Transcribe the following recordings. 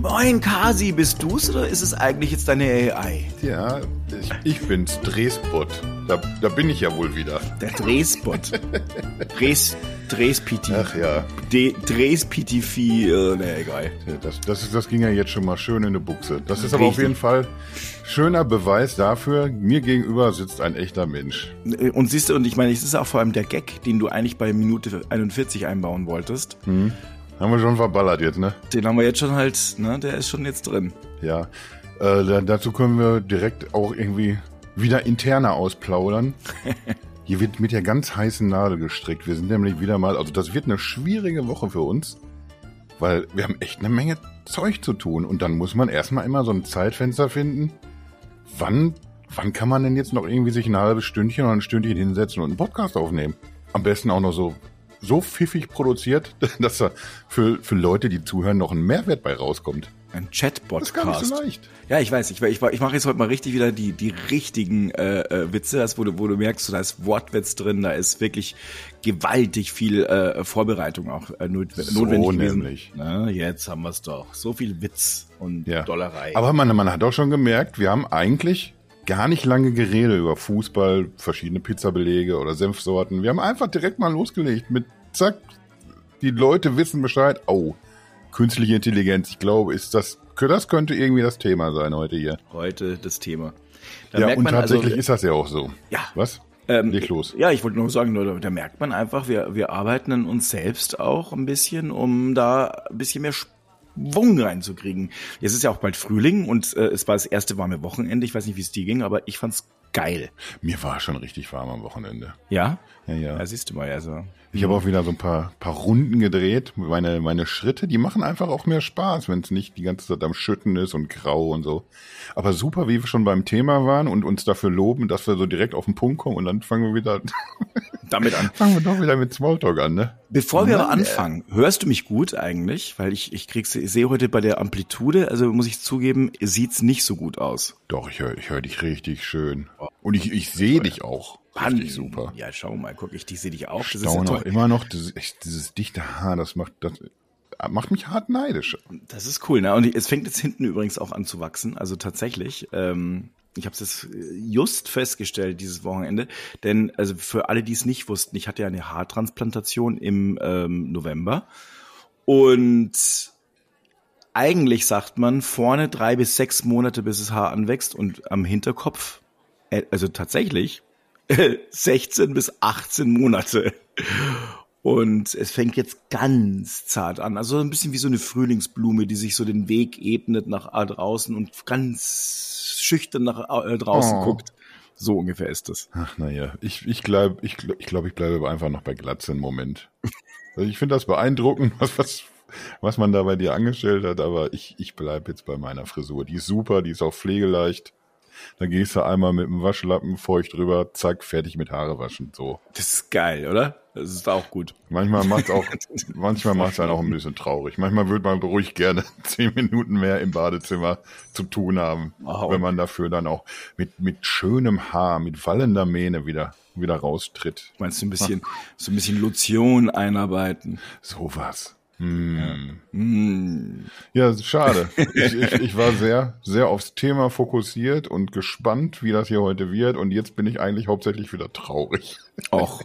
Moin Kasi, bist du's oder ist es eigentlich jetzt deine AI? Ja, ich, ich bin's, Drehspot. Da, da bin ich ja wohl wieder. Der Drehspot. Drehs, Drehspiti. Ach ja. De, Drehspitifi, äh, ne, egal. Das, das, ist, das ging ja jetzt schon mal schön in eine Buchse. Das ist aber Richtig. auf jeden Fall schöner Beweis dafür, mir gegenüber sitzt ein echter Mensch. Und siehst du, und ich meine, es ist auch vor allem der Gag, den du eigentlich bei Minute 41 einbauen wolltest. Haben wir schon verballert jetzt, ne? Den haben wir jetzt schon halt, ne, der ist schon jetzt drin. Ja. Äh, da, dazu können wir direkt auch irgendwie wieder interner ausplaudern. Hier wird mit der ganz heißen Nadel gestrickt. Wir sind nämlich wieder mal, also das wird eine schwierige Woche für uns, weil wir haben echt eine Menge Zeug zu tun. Und dann muss man erstmal immer so ein Zeitfenster finden. Wann, wann kann man denn jetzt noch irgendwie sich ein halbes Stündchen oder ein Stündchen hinsetzen und einen Podcast aufnehmen? Am besten auch noch so, so pfiffig produziert, dass da für, für Leute, die zuhören, noch ein Mehrwert bei rauskommt. Ein Das ist gar nicht so leicht. Ja, ich weiß. Ich, ich, ich mache jetzt heute mal richtig wieder die, die richtigen äh, äh, Witze, das, wo, du, wo du merkst, so, da ist Wortwitz drin, da ist wirklich gewaltig viel äh, Vorbereitung auch äh, not, So notwendig gewesen. nämlich. Na, jetzt haben wir es doch. So viel Witz und Ja. Dollerei. Aber man, man hat auch schon gemerkt, wir haben eigentlich gar nicht lange geredet über Fußball, verschiedene Pizzabelege oder Senfsorten. Wir haben einfach direkt mal losgelegt mit zack, die Leute wissen Bescheid. Oh, künstliche Intelligenz, ich glaube, ist das, das könnte irgendwie das Thema sein heute hier. heute das Thema. Da ja, und man tatsächlich also, ist das ja auch so. Ja. Was? Ähm, Leg los. Ja, ich wollte nur sagen, Leute, da merkt man einfach, wir, wir arbeiten an uns selbst auch ein bisschen, um da ein bisschen mehr Schwung reinzukriegen. Jetzt ist ja auch bald Frühling und äh, es war das erste warme Wochenende. Ich weiß nicht, wie es dir ging, aber ich fand's geil. Mir war schon richtig warm am Wochenende. Ja? Ja, ja. Ja, siehst du mal, also. Ich habe auch wieder so ein paar, paar Runden gedreht. Meine, meine Schritte, die machen einfach auch mehr Spaß, wenn es nicht die ganze Zeit am Schütten ist und grau und so. Aber super, wie wir schon beim Thema waren und uns dafür loben, dass wir so direkt auf den Punkt kommen und dann fangen wir wieder, Damit an. fangen wir doch wieder mit Smalltalk an, ne? Bevor wir aber Mann, anfangen, hörst du mich gut eigentlich? Weil ich, ich krieg's, ich sehe heute bei der Amplitude, also muss ich zugeben, sieht's nicht so gut aus. Doch, ich höre ich hör dich richtig schön. Und ich, ich sehe dich auch. Richtig super. Ja, schau mal, guck, ich, sehe dich auch. Das ist Staune ja auch immer noch, dieses, echt, dieses dichte Haar, das macht, das macht mich hart neidisch. Das ist cool, ne? Und es fängt jetzt hinten übrigens auch an zu wachsen. Also tatsächlich, ähm, ich habe es just festgestellt dieses Wochenende, denn also für alle, die es nicht wussten, ich hatte ja eine Haartransplantation im ähm, November und eigentlich sagt man vorne drei bis sechs Monate, bis das Haar anwächst und am Hinterkopf, äh, also tatsächlich 16 bis 18 Monate. Und es fängt jetzt ganz zart an. Also ein bisschen wie so eine Frühlingsblume, die sich so den Weg ebnet nach äh, draußen und ganz schüchtern nach äh, draußen Oh. guckt. So ungefähr ist es. Ach naja, ich, ich glaube, ich, glaub, ich, glaub, ich bleibe einfach noch bei Glatze im Moment. Also ich finde das beeindruckend, was, was, was man da bei dir angestellt hat, aber ich, ich bleibe jetzt bei meiner Frisur. Die ist super, die ist auch pflegeleicht. Da gehst du einmal mit dem Waschlappen feucht drüber, zack, fertig mit Haare waschen. So. Das ist geil, oder? Das ist auch gut. Manchmal macht's auch, manchmal macht's einen auch ein bisschen traurig. Manchmal würde man ruhig gerne zehn Minuten mehr im Badezimmer zu tun haben, Wow. wenn man dafür dann auch mit, mit schönem Haar, mit wallender Mähne wieder, wieder raustritt. Meinst du ein bisschen, so ein bisschen Lotion einarbeiten? Sowas. Hm. Hm. Ja, schade. Ich, ich, ich war sehr, sehr aufs Thema fokussiert und gespannt, wie das hier heute wird. Und jetzt bin ich eigentlich hauptsächlich wieder traurig. Och.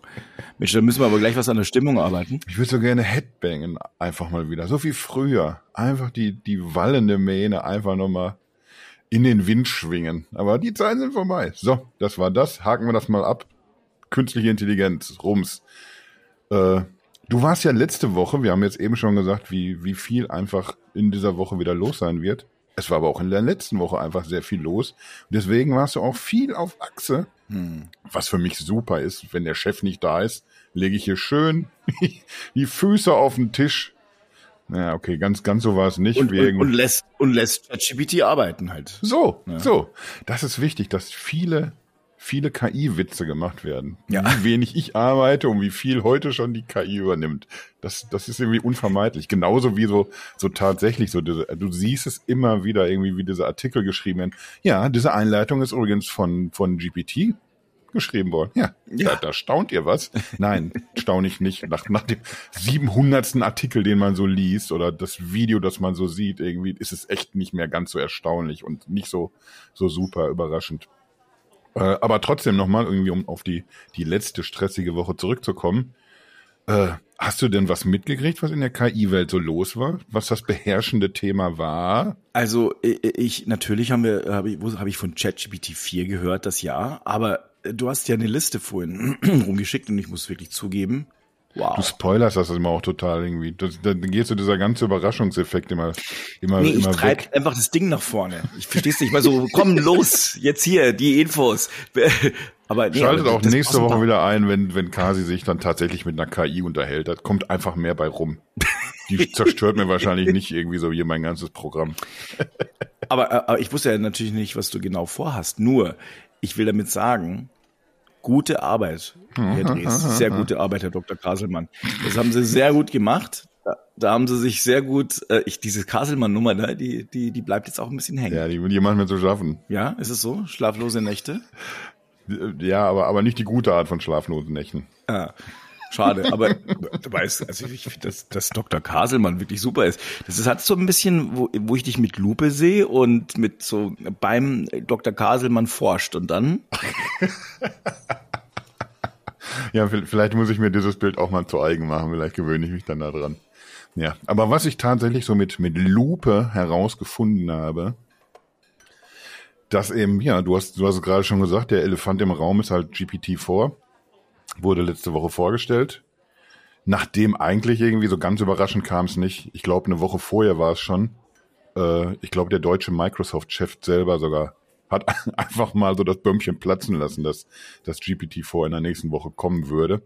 Mensch, da müssen wir aber gleich was an der Stimmung arbeiten. Ich würde so gerne Headbangen einfach mal wieder. So wie früher. Einfach die, die wallende Mähne einfach nochmal in den Wind schwingen. Aber die Zeiten sind vorbei. So, das war das. Haken wir das mal ab. Künstliche Intelligenz, Rums. Äh, du warst ja letzte Woche, wir haben jetzt eben schon gesagt, wie, wie viel einfach in dieser Woche wieder los sein wird. Es war aber auch in der letzten Woche einfach sehr viel los. Und deswegen warst du auch viel auf Achse. Was für mich super ist, wenn der Chef nicht da ist, lege ich hier schön die Füße auf den Tisch. Naja, okay, ganz, ganz so war es nicht. Und, wegen und, und lässt, und lässt ChatGPT arbeiten halt. so, so. Das ist wichtig, dass viele, viele KI-Witze gemacht werden. Ja. Wie wenig ich arbeite und wie viel heute schon die KI übernimmt. Das, das ist irgendwie unvermeidlich. Genauso wie so, so tatsächlich so diese, du siehst es immer wieder irgendwie, wie diese Artikel geschrieben werden. Ja, diese Einleitung ist übrigens von, von GPT. geschrieben worden. Ja, ja. Da, da staunt ihr was. Nein, staune ich nicht. Nach, nach dem 700. Artikel, den man so liest oder das Video, das man so sieht, irgendwie ist es echt nicht mehr ganz so erstaunlich und nicht so, so super überraschend. Äh, aber trotzdem nochmal irgendwie, um auf die, die letzte stressige Woche zurückzukommen. Äh, hast du denn was mitgekriegt, was in der KI-Welt so los war? Was das beherrschende Thema war? Also ich natürlich haben wir habe ich, hab ich von ChatGPT 4 gehört, das ja, aber du hast ja eine Liste vorhin rumgeschickt und ich muss wirklich zugeben, Wow. Du spoilerst das immer auch total irgendwie. Das, dann geht so dieser ganze Überraschungseffekt immer, immer, nee, immer ich treib einfach das Ding nach vorne. Ich versteh's nicht mal so, komm los, jetzt hier, die Infos. Aber nee, Schaltet aber auch nächste Woche wieder ein, wenn, wenn Kasi sich dann tatsächlich mit einer KI unterhält. Da kommt einfach mehr bei rum. Die zerstört mir wahrscheinlich nicht irgendwie so hier mein ganzes Programm. aber, äh, aber ich wusste ja natürlich nicht, was du genau vorhast. Nur, ich will damit sagen, gute Arbeit, Herr Dres. Sehr gute Arbeit, Herr Dr. Kaselmann. Das haben Sie sehr gut gemacht. Da, da haben Sie sich sehr gut, äh, ich, diese Kaselmann-Nummer, ne, die, die, die bleibt jetzt auch ein bisschen hängen. Ja, die, die machen wir zu schaffen. Ja, ist es so? Schlaflose Nächte? Ja, aber, aber nicht die gute Art von schlaflosen Nächten. Ah. Schade, aber du weißt, also ich finde, dass, dass Dr. Kaselmann wirklich super ist. Das ist halt so ein bisschen, wo, wo ich dich mit Lupe sehe und mit so beim Dr. Kaselmann forscht und dann. ja, vielleicht muss ich mir dieses Bild auch mal zu eigen machen. Vielleicht gewöhne ich mich dann daran. Ja, aber was ich tatsächlich so mit, mit Lupe herausgefunden habe, dass eben, ja, du hast, du hast es gerade schon gesagt, der Elefant im Raum ist halt GPT-4 wurde letzte Woche vorgestellt. Nachdem eigentlich irgendwie so ganz überraschend kam es nicht. Ich glaube, eine Woche vorher war es schon. Äh, ich glaube, der deutsche Microsoft-Chef selber sogar hat einfach mal so das Bömmchen platzen lassen, dass das GPT-4 in der nächsten Woche kommen würde.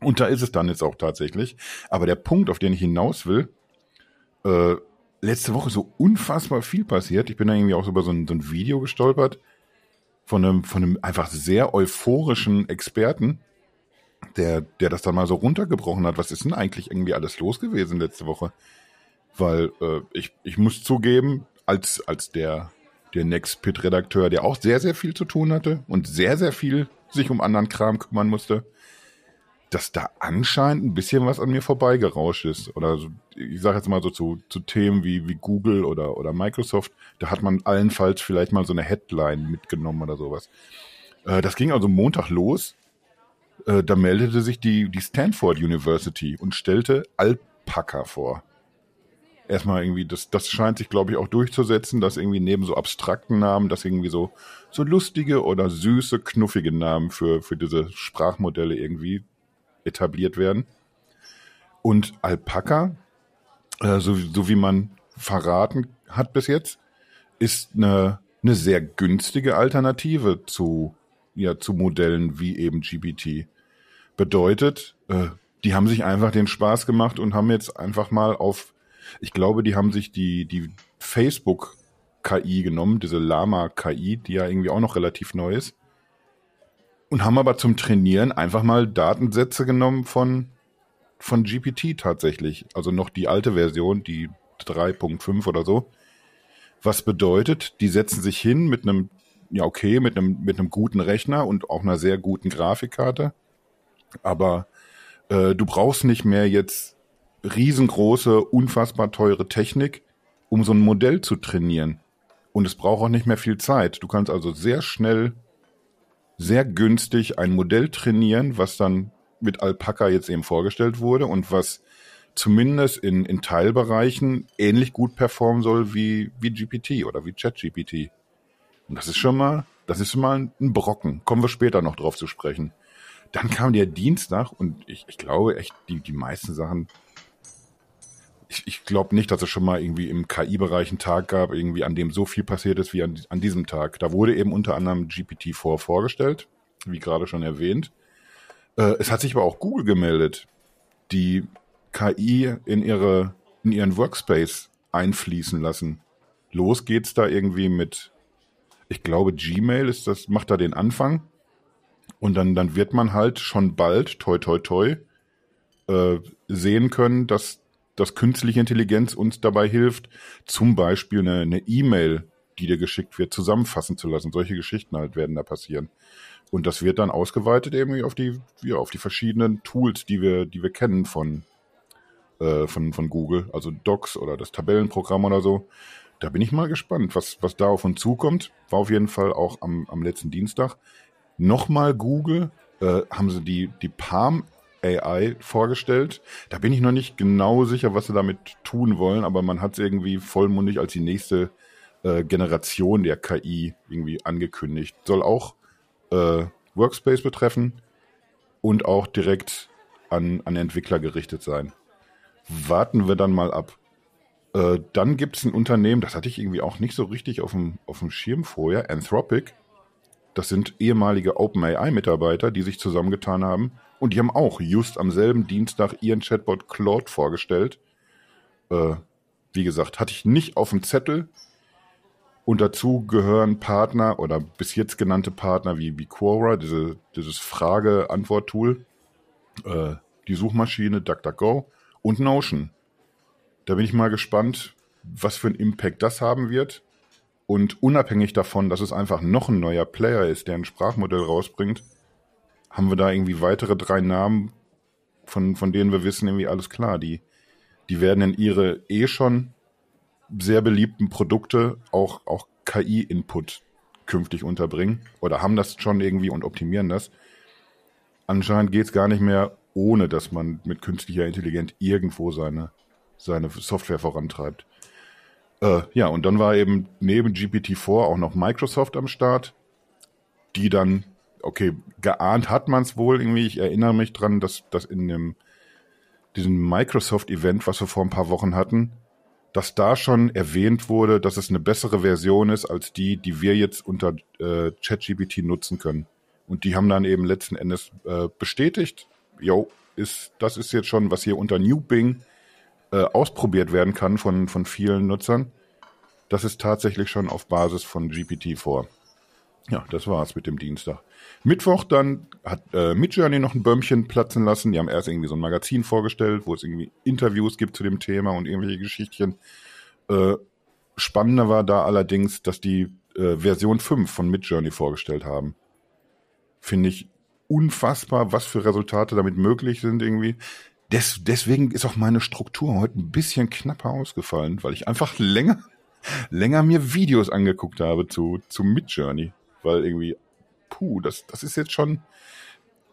Und da ist es dann jetzt auch tatsächlich. Aber der Punkt, auf den ich hinaus will, äh, letzte Woche so unfassbar viel passiert. Ich bin da irgendwie auch über so ein, so ein Video gestolpert von einem, von einem einfach sehr euphorischen Experten, der, der das dann mal so runtergebrochen hat. Was ist denn eigentlich irgendwie alles los gewesen letzte Woche? Weil äh, ich, ich muss zugeben, als, als der, der Nextpit-Redakteur, der auch sehr, sehr viel zu tun hatte und sehr, sehr viel sich um anderen Kram kümmern musste, dass da anscheinend ein bisschen was an mir vorbeigerauscht ist. Oder so, ich sage jetzt mal so zu, zu Themen wie, wie Google oder, oder Microsoft, da hat man allenfalls vielleicht mal so eine Headline mitgenommen oder sowas. Äh, das ging also Montag los äh, da meldete sich die, die Stanford University und stellte Alpaka vor. Erstmal irgendwie, das, das scheint sich, glaube ich, auch durchzusetzen, dass irgendwie neben so abstrakten Namen, dass irgendwie so, so lustige oder süße, knuffige Namen für, für diese Sprachmodelle irgendwie etabliert werden. Und Alpaka, äh, so, so wie man verraten hat bis jetzt, ist eine, eine sehr günstige Alternative zu ja zu Modellen wie eben GPT. Bedeutet, äh, die haben sich einfach den Spaß gemacht und haben jetzt einfach mal auf, ich glaube, die haben sich die, die Facebook KI genommen, diese Lama KI, die ja irgendwie auch noch relativ neu ist. Und haben aber zum Trainieren einfach mal Datensätze genommen von, von GPT tatsächlich. Also noch die alte Version, die 3.5 oder so. Was bedeutet, die setzen sich hin mit einem ja okay mit einem mit einem guten Rechner und auch einer sehr guten Grafikkarte, aber äh, du brauchst nicht mehr jetzt riesengroße, unfassbar teure Technik, um so ein Modell zu trainieren. Und es braucht auch nicht mehr viel Zeit. Du kannst also sehr schnell, sehr günstig ein Modell trainieren, was dann mit Alpaca jetzt eben vorgestellt wurde und was zumindest in, in Teilbereichen ähnlich gut performen soll wie, wie GPT oder wie ChatGPT. Und das ist schon mal, das ist schon mal ein Brocken. Kommen wir später noch drauf zu sprechen. Dann kam der Dienstag und ich, ich glaube echt, die, die meisten Sachen, ich, ich glaube nicht, dass es schon mal irgendwie im KI-Bereich einen Tag gab, irgendwie an dem so viel passiert ist wie an, an diesem Tag. Da wurde eben unter anderem GPT-4 vorgestellt, wie gerade schon erwähnt. Äh, es hat sich aber auch Google gemeldet, die KI in ihre, in ihren Workspace einfließen lassen. Los geht's da irgendwie mit ich glaube, Gmail ist das, macht da den Anfang. Und dann, dann wird man halt schon bald, toi, toi, toi, äh, sehen können, dass, dass künstliche Intelligenz uns dabei hilft, zum Beispiel eine E-Mail, die dir geschickt wird, zusammenfassen zu lassen. Solche Geschichten halt werden da passieren. Und das wird dann ausgeweitet eben auf die, ja, auf die verschiedenen Tools, die wir, die wir kennen von, äh, von, von Google, also Docs oder das Tabellenprogramm oder so. Da bin ich mal gespannt, was, was da auf uns zukommt. War auf jeden Fall auch am, am letzten Dienstag. Nochmal Google, äh, haben sie die, die Palm AI vorgestellt. Da bin ich noch nicht genau sicher, was sie damit tun wollen, aber man hat es irgendwie vollmundig als die nächste äh, Generation der KI irgendwie angekündigt. Soll auch äh, Workspace betreffen und auch direkt an, an Entwickler gerichtet sein. Warten wir dann mal ab. Äh, dann gibt es ein Unternehmen, das hatte ich irgendwie auch nicht so richtig auf dem, auf dem Schirm vorher, Anthropic. Das sind ehemalige OpenAI-Mitarbeiter, die sich zusammengetan haben. Und die haben auch just am selben Dienstag ihren Chatbot Claude vorgestellt. Äh, wie gesagt, hatte ich nicht auf dem Zettel. Und dazu gehören Partner oder bis jetzt genannte Partner wie, wie Quora, diese, dieses Frage-Antwort-Tool, äh, die Suchmaschine DuckDuckGo und Notion. Da bin ich mal gespannt, was für einen Impact das haben wird. Und unabhängig davon, dass es einfach noch ein neuer Player ist, der ein Sprachmodell rausbringt, haben wir da irgendwie weitere drei Namen, von, von denen wir wissen, irgendwie alles klar. Die, die werden in ihre eh schon sehr beliebten Produkte auch, auch KI-Input künftig unterbringen oder haben das schon irgendwie und optimieren das. Anscheinend geht es gar nicht mehr, ohne dass man mit künstlicher Intelligenz irgendwo seine, seine Software vorantreibt. Äh, ja, und dann war eben neben GPT-4 auch noch Microsoft am Start, die dann, okay, geahnt hat man es wohl irgendwie. Ich erinnere mich dran, dass, dass in dem, diesem Microsoft-Event, was wir vor ein paar Wochen hatten, dass da schon erwähnt wurde, dass es eine bessere Version ist als die, die wir jetzt unter äh, ChatGPT nutzen können. Und die haben dann eben letzten Endes äh, bestätigt, jo, ist, das ist jetzt schon, was hier unter New Bing äh, ausprobiert werden kann von, von vielen Nutzern. Das ist tatsächlich schon auf Basis von GPT-4. Ja, das war's mit dem Dienstag. Mittwoch dann hat äh, Midjourney noch ein Bömmchen platzen lassen. Die haben erst irgendwie so ein Magazin vorgestellt, wo es irgendwie Interviews gibt zu dem Thema und irgendwelche Geschichtchen. Äh, spannender war da allerdings, dass die äh, Version 5 von Midjourney vorgestellt haben. Finde ich unfassbar, was für Resultate damit möglich sind irgendwie. Des, deswegen ist auch meine Struktur heute ein bisschen knapper ausgefallen, weil ich einfach länger, länger mir Videos angeguckt habe zu, zu Midjourney. Weil irgendwie, puh, das, das ist jetzt schon,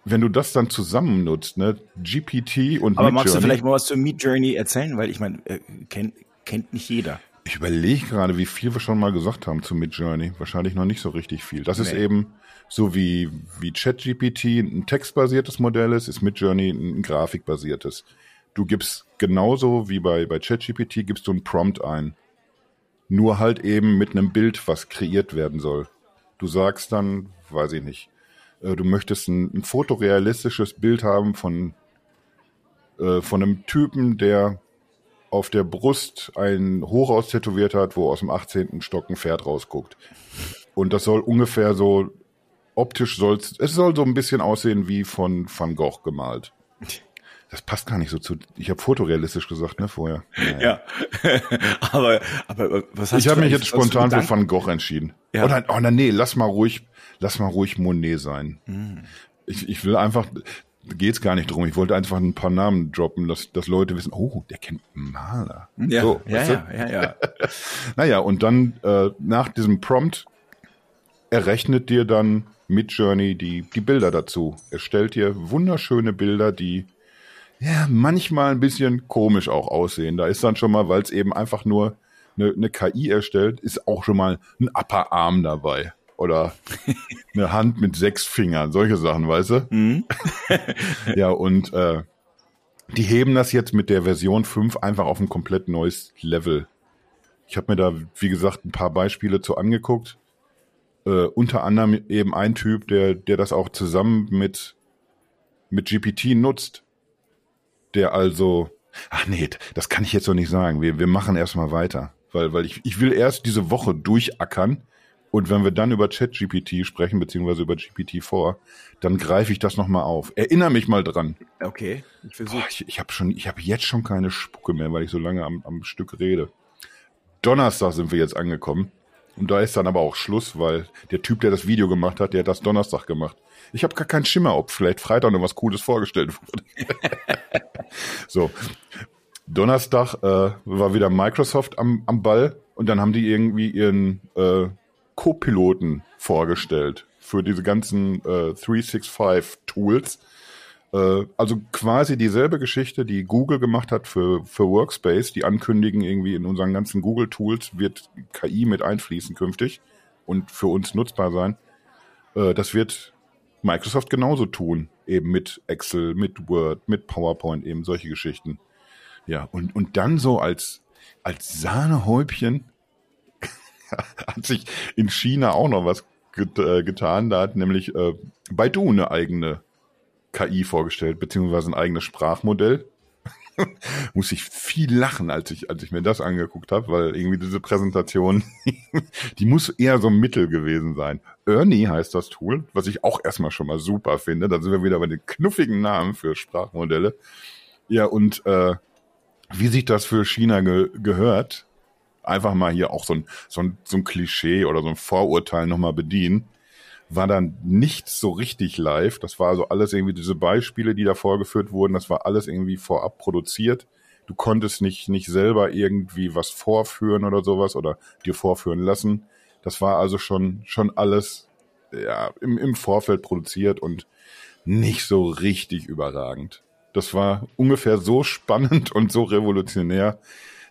wenn du das dann zusammen nutzt, ne, GPT und Aber magst du vielleicht mal was zu Midjourney erzählen? Weil ich meine, äh, kennt, kennt nicht jeder. Ich überlege gerade, wie viel wir schon mal gesagt haben zu Midjourney. Wahrscheinlich noch nicht so richtig viel. Das nee. ist eben so wie, wie ChatGPT ein textbasiertes Modell ist, ist Midjourney ein grafikbasiertes. Du gibst genauso wie bei, bei ChatGPT gibst du ein Prompt ein. Nur halt eben mit einem Bild, was kreiert werden soll. Du sagst dann, weiß ich nicht, äh, du möchtest ein, ein fotorealistisches Bild haben von, äh, von einem Typen, der auf der Brust ein Hochhaus tätowiert hat, wo aus dem 18. Stock ein Pferd rausguckt. Und das soll ungefähr so optisch soll es soll so ein bisschen aussehen wie von Van Gogh gemalt. Das passt gar nicht so zu. Ich habe fotorealistisch gesagt, ne, vorher. Naja. Ja. aber, aber was hast Ich habe mich jetzt spontan für Van Gogh entschieden. Ja. Oder, oh, nee, lass mal ruhig, lass mal ruhig Monet sein. Mhm. Ich, ich will einfach, geht's gar nicht drum. Ich wollte einfach ein paar Namen droppen, dass, dass Leute wissen, oh, der kennt Maler. Ja, so, ja, ja, ja, ja. naja, und dann äh, nach diesem Prompt errechnet dir dann Midjourney die, die Bilder dazu. Er stellt dir wunderschöne Bilder, die ja manchmal ein bisschen komisch auch aussehen. Da ist dann schon mal, weil es eben einfach nur eine, eine KI erstellt, ist auch schon mal ein Upper Arm dabei. Oder eine Hand mit sechs Fingern, solche Sachen, weißt du? Mhm. ja, und äh, die heben das jetzt mit der Version 5 einfach auf ein komplett neues Level. Ich habe mir da, wie gesagt, ein paar Beispiele zu angeguckt äh, unter anderem eben ein Typ, der, der das auch zusammen mit, mit GPT nutzt. Der also, ach nee, das kann ich jetzt noch nicht sagen. Wir, wir machen erstmal weiter. Weil, weil ich, ich will erst diese Woche durchackern. Und wenn wir dann über ChatGPT sprechen, beziehungsweise über GPT-4, dann greife ich das nochmal auf. Erinnere mich mal dran. Okay, ich versuche. Ich, ich habe schon, ich habe jetzt schon keine Spucke mehr, weil ich so lange am, am Stück rede. Donnerstag sind wir jetzt angekommen. Und da ist dann aber auch Schluss, weil der Typ, der das Video gemacht hat, der hat das Donnerstag gemacht. Ich habe gar keinen Schimmer, ob vielleicht Freitag noch was Cooles vorgestellt wurde. so. Donnerstag äh, war wieder Microsoft am, am Ball und dann haben die irgendwie ihren äh, Co-Piloten vorgestellt für diese ganzen äh, 365-Tools. Äh, also quasi dieselbe Geschichte, die Google gemacht hat für, für Workspace. Die ankündigen irgendwie in unseren ganzen Google-Tools wird KI mit einfließen künftig und für uns nutzbar sein. Äh, das wird Microsoft genauso tun. Eben mit Excel, mit Word, mit PowerPoint, eben solche Geschichten. Ja, und, und dann so als, als Sahnehäubchen hat sich in China auch noch was get, äh, getan. Da hat nämlich äh, Baidu eine eigene KI vorgestellt, beziehungsweise ein eigenes Sprachmodell. Muss ich viel lachen, als ich, als ich mir das angeguckt habe, weil irgendwie diese Präsentation, die muss eher so ein Mittel gewesen sein. Ernie heißt das Tool, was ich auch erstmal schon mal super finde. Da sind wir wieder bei den knuffigen Namen für Sprachmodelle. Ja, und äh, wie sich das für China ge gehört, einfach mal hier auch so ein, so ein, so ein Klischee oder so ein Vorurteil nochmal bedienen, war dann nicht so richtig live. Das war also alles irgendwie diese Beispiele, die da vorgeführt wurden, das war alles irgendwie vorab produziert. Du konntest nicht, nicht selber irgendwie was vorführen oder sowas oder dir vorführen lassen. Das war also schon, schon alles ja, im, im Vorfeld produziert und nicht so richtig überragend. Das war ungefähr so spannend und so revolutionär,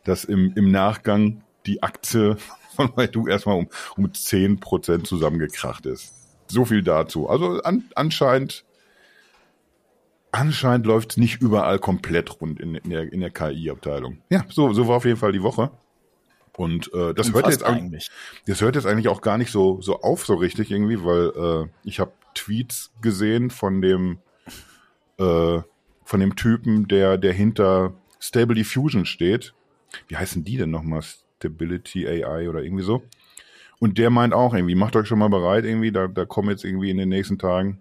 dass im, im Nachgang die Aktie von Baidu erstmal um, um zehn Prozent zusammengekracht ist. So viel dazu. Also an, anscheinend, anscheinend läuft es nicht überall komplett rund in, in der, in der KI-Abteilung. Ja, so, so war auf jeden Fall die Woche. Und äh, das hört jetzt eigentlich, das hört jetzt eigentlich auch gar nicht so so auf so richtig irgendwie, weil äh, ich habe Tweets gesehen von dem äh, von dem Typen, der der hinter Stable Diffusion steht. Wie heißen die denn nochmal? Stability AI oder irgendwie so. Und der meint auch irgendwie, macht euch schon mal bereit irgendwie, da, da kommen jetzt irgendwie in den nächsten Tagen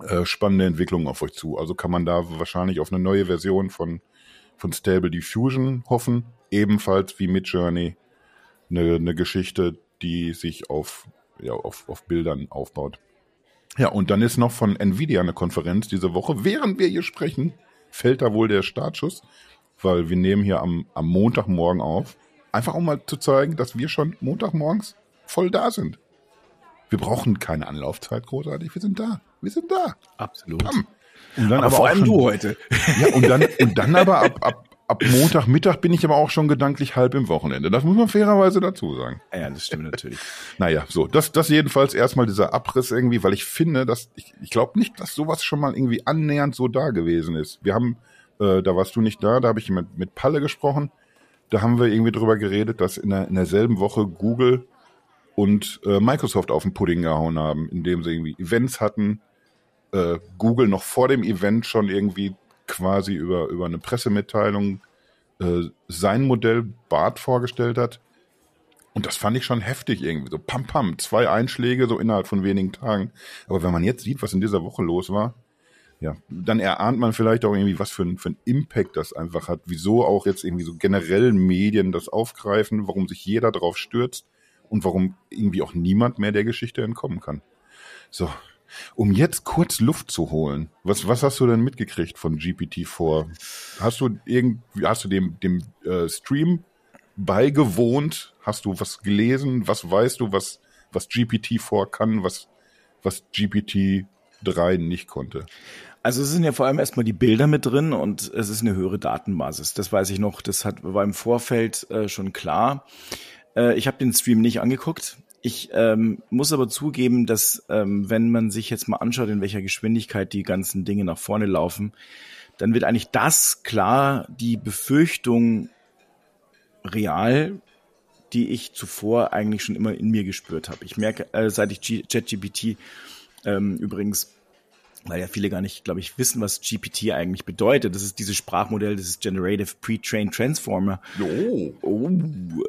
äh, spannende Entwicklungen auf euch zu. Also kann man da wahrscheinlich auf eine neue Version von, von Stable Diffusion hoffen. Ebenfalls wie Midjourney eine, eine Geschichte, die sich auf, ja, auf, auf Bildern aufbaut. Ja, und dann ist noch von Nvidia eine Konferenz diese Woche. Während wir hier sprechen, fällt da wohl der Startschuss, weil wir nehmen hier am, am Montagmorgen auf. Einfach um mal zu zeigen, dass wir schon Montagmorgens voll da sind. Wir brauchen keine Anlaufzeit großartig. Wir sind da. Wir sind da. Absolut. Bam. Und dann aber, aber vor allem schon, du heute. Ja, und dann, und dann aber ab, ab, ab Montagmittag bin ich aber auch schon gedanklich halb im Wochenende. Das muss man fairerweise dazu sagen. Ja, das stimmt natürlich. naja, so, das, das jedenfalls erstmal dieser Abriss irgendwie, weil ich finde, dass, ich, ich glaube nicht, dass sowas schon mal irgendwie annähernd so da gewesen ist. Wir haben, äh, da warst du nicht da, da habe ich mit, mit Palle gesprochen. Da haben wir irgendwie drüber geredet, dass in, der, in derselben Woche Google und äh, Microsoft auf den Pudding gehauen haben, indem sie irgendwie Events hatten, äh, Google noch vor dem Event schon irgendwie quasi über, über eine Pressemitteilung äh, sein Modell BART vorgestellt hat. Und das fand ich schon heftig irgendwie. So pam pam, zwei Einschläge so innerhalb von wenigen Tagen. Aber wenn man jetzt sieht, was in dieser Woche los war, ja, dann erahnt man vielleicht auch irgendwie, was für ein, für Impact das einfach hat. Wieso auch jetzt irgendwie so generell Medien das aufgreifen, warum sich jeder drauf stürzt und warum irgendwie auch niemand mehr der Geschichte entkommen kann. So, um jetzt kurz Luft zu holen, was, was hast du denn mitgekriegt von GPT-4? Hast du irgendwie, hast du dem, dem äh, Stream beigewohnt? Hast du was gelesen? Was weißt du, was, was GPT-4 kann, was, was GPT-3 nicht konnte? Also es sind ja vor allem erstmal die Bilder mit drin und es ist eine höhere Datenbasis. Das weiß ich noch, das hat, war im Vorfeld äh, schon klar. Äh, ich habe den Stream nicht angeguckt. Ich ähm, muss aber zugeben, dass ähm, wenn man sich jetzt mal anschaut, in welcher Geschwindigkeit die ganzen Dinge nach vorne laufen, dann wird eigentlich das klar die Befürchtung real, die ich zuvor eigentlich schon immer in mir gespürt habe. Ich merke, äh, seit ich ChatGPT ähm, übrigens weil ja viele gar nicht, glaube ich, wissen, was GPT eigentlich bedeutet. Das ist dieses Sprachmodell, das ist Generative Pre-Trained Transformer. Oh. oh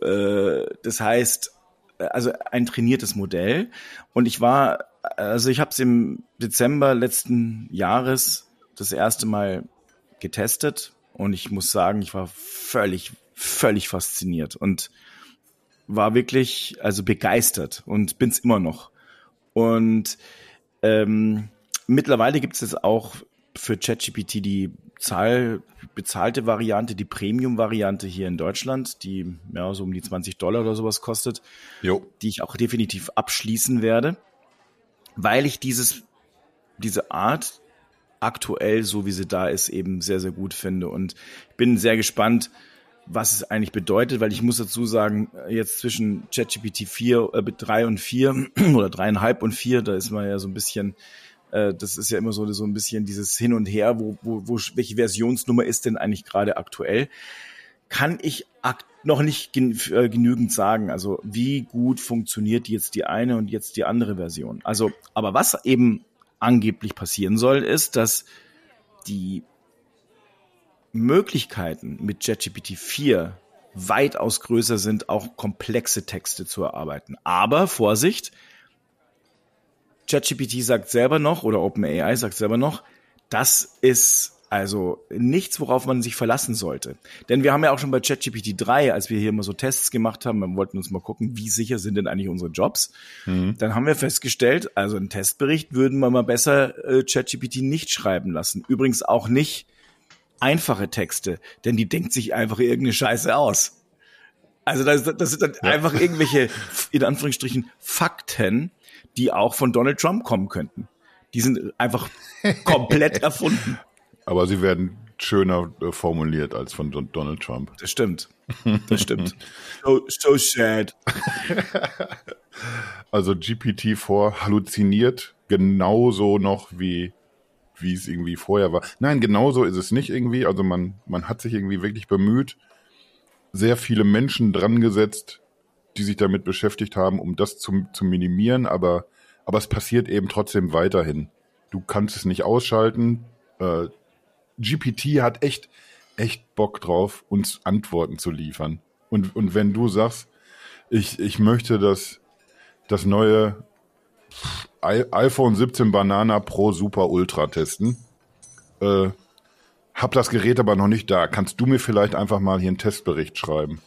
äh, das heißt, also ein trainiertes Modell. Und ich war, also ich habe es im Dezember letzten Jahres das erste Mal getestet und ich muss sagen, ich war völlig, völlig fasziniert. Und war wirklich also begeistert und bin's immer noch. Und ähm, mittlerweile gibt es jetzt auch für ChatGPT die Zahl, bezahlte Variante, die Premium-Variante hier in Deutschland, die ja so um die 20 Dollar oder sowas kostet, jo. die ich auch definitiv abschließen werde, weil ich dieses, diese Art aktuell, so wie sie da ist, eben sehr, sehr gut finde. Und ich bin sehr gespannt, was es eigentlich bedeutet, weil ich muss dazu sagen, jetzt zwischen ChatGPT 4, äh, 3 und 4 oder dreieinhalb und 4, da ist man ja so ein bisschen äh, das ist ja immer so, so ein bisschen dieses Hin und Her, wo, wo, wo welche Versionsnummer ist denn eigentlich gerade aktuell? Kann ich noch nicht äh, genügend sagen. Also wie gut funktioniert jetzt die eine und jetzt die andere Version? Also, aber was eben angeblich passieren soll, ist, dass die Möglichkeiten mit ChatGPT 4 weitaus größer sind, auch komplexe Texte zu erarbeiten. Aber Vorsicht, ChatGPT sagt selber noch, oder OpenAI sagt selber noch, das ist also nichts, worauf man sich verlassen sollte. Denn wir haben ja auch schon bei ChatGPT 3, als wir hier immer so Tests gemacht haben, wir wollten uns mal gucken, wie sicher sind denn eigentlich unsere Jobs. Mhm. Dann haben wir festgestellt, also einen Testbericht würden wir mal besser äh, ChatGPT nicht schreiben lassen. Übrigens auch nicht einfache Texte, denn die denkt sich einfach irgendeine Scheiße aus. Also das, das sind dann ja. einfach irgendwelche, in Anführungsstrichen, Fakten, die auch von Donald Trump kommen könnten. Die sind einfach komplett erfunden. Aber sie werden schöner äh, formuliert als von Donald Trump. Das stimmt. Das stimmt. so, so sad. Also GPT-4 halluziniert genauso noch wie wie es irgendwie vorher war. Nein, genauso ist es nicht irgendwie. Also man, man hat sich irgendwie wirklich bemüht, sehr viele Menschen dran gesetzt, die sich damit beschäftigt haben, um das zu, zu minimieren, aber, aber es passiert eben trotzdem weiterhin. Du kannst es nicht ausschalten. Äh, GPT hat echt, echt Bock drauf, uns Antworten zu liefern. Und, und wenn du sagst, ich, ich möchte das, das neue iPhone 17 Banana Pro Super Ultra testen, äh, hab das Gerät aber noch nicht da. Kannst du mir vielleicht einfach mal hier einen Testbericht schreiben?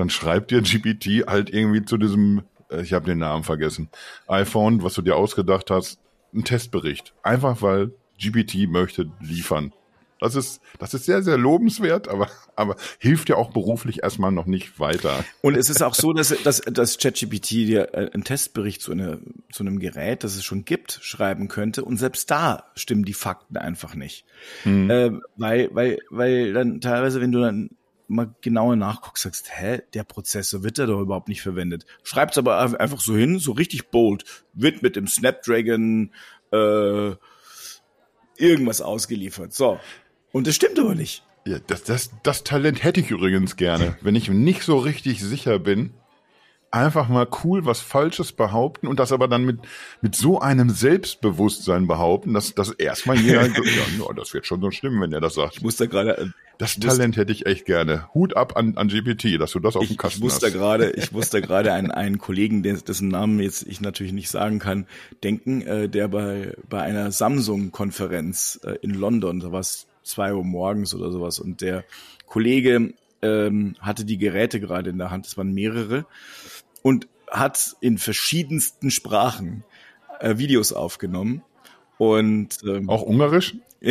Dann schreibt dir GPT halt irgendwie zu diesem, äh, ich habe den Namen vergessen, iPhone, was du dir ausgedacht hast, einen Testbericht. Einfach weil GPT möchte liefern. Das ist, das ist sehr, sehr lobenswert, aber, aber hilft ja auch beruflich erstmal noch nicht weiter. Und es ist auch so, dass, dass, dass ChatGPT dir äh, einen Testbericht zu, eine, zu einem Gerät, das es schon gibt, schreiben könnte. Und selbst da stimmen die Fakten einfach nicht. Hm. Äh, weil, weil, weil dann teilweise, wenn du dann mal genauer nachguckst, sagst, hä, der Prozessor wird da doch überhaupt nicht verwendet. Schreibt's aber einfach so hin, so richtig bold, wird mit dem Snapdragon äh, irgendwas ausgeliefert. So. Und das stimmt aber nicht. Ja, das, das, das Talent hätte ich übrigens gerne, wenn ich nicht so richtig sicher bin. Einfach mal cool was Falsches behaupten und das aber dann mit, mit so einem Selbstbewusstsein behaupten, dass, dass erstmal jeder, ja, no, das wird schon so stimmen, wenn er das sagt. Ich muss da gerade, äh, das Talent hätte ich echt gerne. Hut ab an, an GPT, dass du das auf dem Kasten ich muss hast. Da grade, ich muss da gerade an einen Kollegen, dessen Namen jetzt ich natürlich nicht sagen kann, denken, äh, der bei, bei einer Samsung-Konferenz äh, in London, da war es zwei Uhr morgens oder sowas. Und der Kollege ähm, hatte die Geräte gerade in der Hand, es waren mehrere, und hat in verschiedensten Sprachen äh, Videos aufgenommen. Und ähm, auch Ungarisch?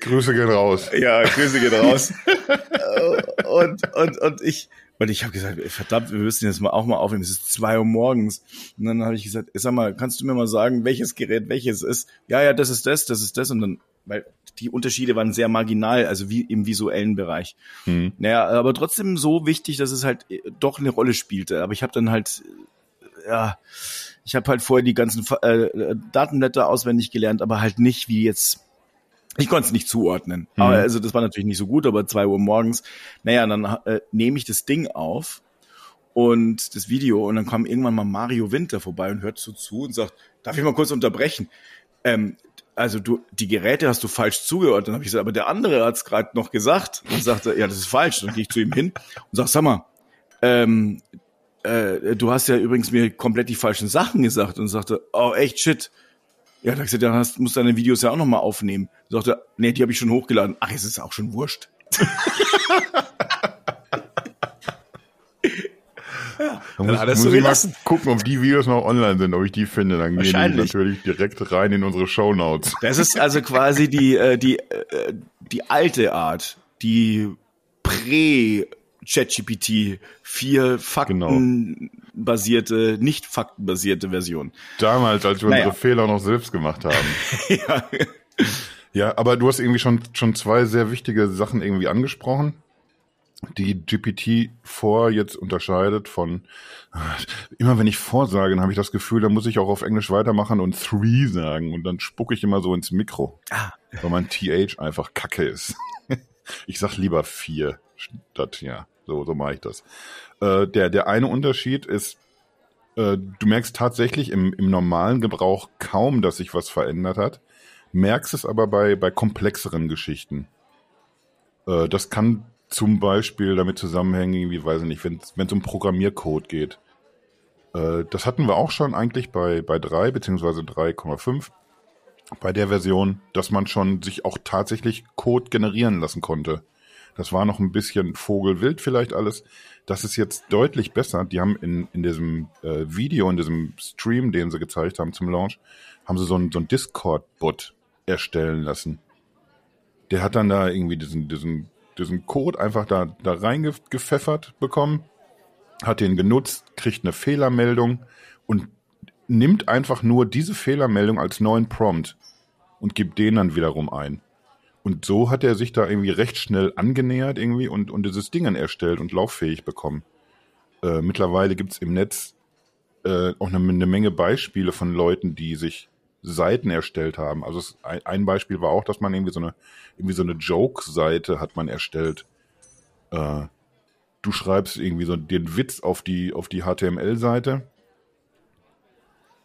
Grüße gehen raus. Ja, Grüße gehen raus. und, und, und ich, und ich habe gesagt, verdammt, wir müssen jetzt mal auch mal aufnehmen. Es ist zwei Uhr morgens. Und dann habe ich gesagt, sag mal, kannst du mir mal sagen, welches Gerät welches ist? Ja, ja, das ist das, das ist das. Und dann, weil die Unterschiede waren sehr marginal, also wie im visuellen Bereich. Mhm. Naja, aber trotzdem so wichtig, dass es halt äh, doch eine Rolle spielte. Aber ich habe dann halt, äh, ja, ich habe halt vorher die ganzen äh, Datenblätter auswendig gelernt, aber halt nicht wie jetzt ich konnte es nicht zuordnen. Mhm. Aber also das war natürlich nicht so gut, aber zwei Uhr morgens. Naja, dann äh, nehme ich das Ding auf und das Video und dann kam irgendwann mal Mario Winter vorbei und hört so zu und sagt, darf ich mal kurz unterbrechen? Ähm, also du, die Geräte hast du falsch zugeordnet. Dann habe ich gesagt, aber der andere hat es gerade noch gesagt und sagte, ja, das ist falsch. Dann gehe ich zu ihm hin und sag, sag mal, ähm, äh, du hast ja übrigens mir komplett die falschen Sachen gesagt und sagte, oh echt shit Ja, da gesagt, dann hast, musst du deine Videos ja auch nochmal aufnehmen. Sagt er, nee, die habe ich schon hochgeladen. Ach, es ist auch schon wurscht. ja, dann muss, muss ich mal gucken, ob die Videos noch online sind, ob ich die finde. Dann gehen die natürlich direkt rein in unsere Show Notes. Das ist also quasi die, äh, die, äh, die alte Art, die Prä- ChatGPT 4 faktenbasierte, genau. nicht faktenbasierte Version. Damals, als wir naja. unsere Fehler noch selbst gemacht haben. ja. ja, aber du hast irgendwie schon, schon zwei sehr wichtige Sachen irgendwie angesprochen die GPT vor jetzt unterscheidet von immer wenn ich vorsage, dann habe ich das Gefühl, dann muss ich auch auf Englisch weitermachen und three sagen und dann spucke ich immer so ins Mikro, ah. weil mein TH einfach Kacke ist. ich sag lieber vier statt ja, so so mache ich das. Äh, der der eine Unterschied ist äh, du merkst tatsächlich im, im normalen Gebrauch kaum, dass sich was verändert hat, merkst es aber bei bei komplexeren Geschichten. Äh, das kann zum Beispiel damit zusammenhängen, wie weiß ich nicht, wenn es um Programmiercode geht. Äh, das hatten wir auch schon eigentlich bei, bei 3 beziehungsweise 3,5 bei der Version, dass man schon sich auch tatsächlich Code generieren lassen konnte. Das war noch ein bisschen Vogelwild vielleicht alles. Das ist jetzt deutlich besser. Die haben in, in diesem äh, Video, in diesem Stream, den sie gezeigt haben zum Launch, haben sie so einen, so Discord-Bot erstellen lassen. Der hat dann da irgendwie diesen, diesen diesen Code einfach da, da reingepfeffert bekommen, hat den genutzt, kriegt eine Fehlermeldung und nimmt einfach nur diese Fehlermeldung als neuen Prompt und gibt den dann wiederum ein. Und so hat er sich da irgendwie recht schnell angenähert irgendwie und, und dieses Ding erstellt und lauffähig bekommen. Äh, mittlerweile gibt's im Netz äh, auch eine, eine Menge Beispiele von Leuten, die sich Seiten erstellt haben. Also es, ein Beispiel war auch, dass man irgendwie so eine irgendwie so eine Joke-Seite hat man erstellt. Äh, du schreibst irgendwie so den Witz auf die auf die HTML-Seite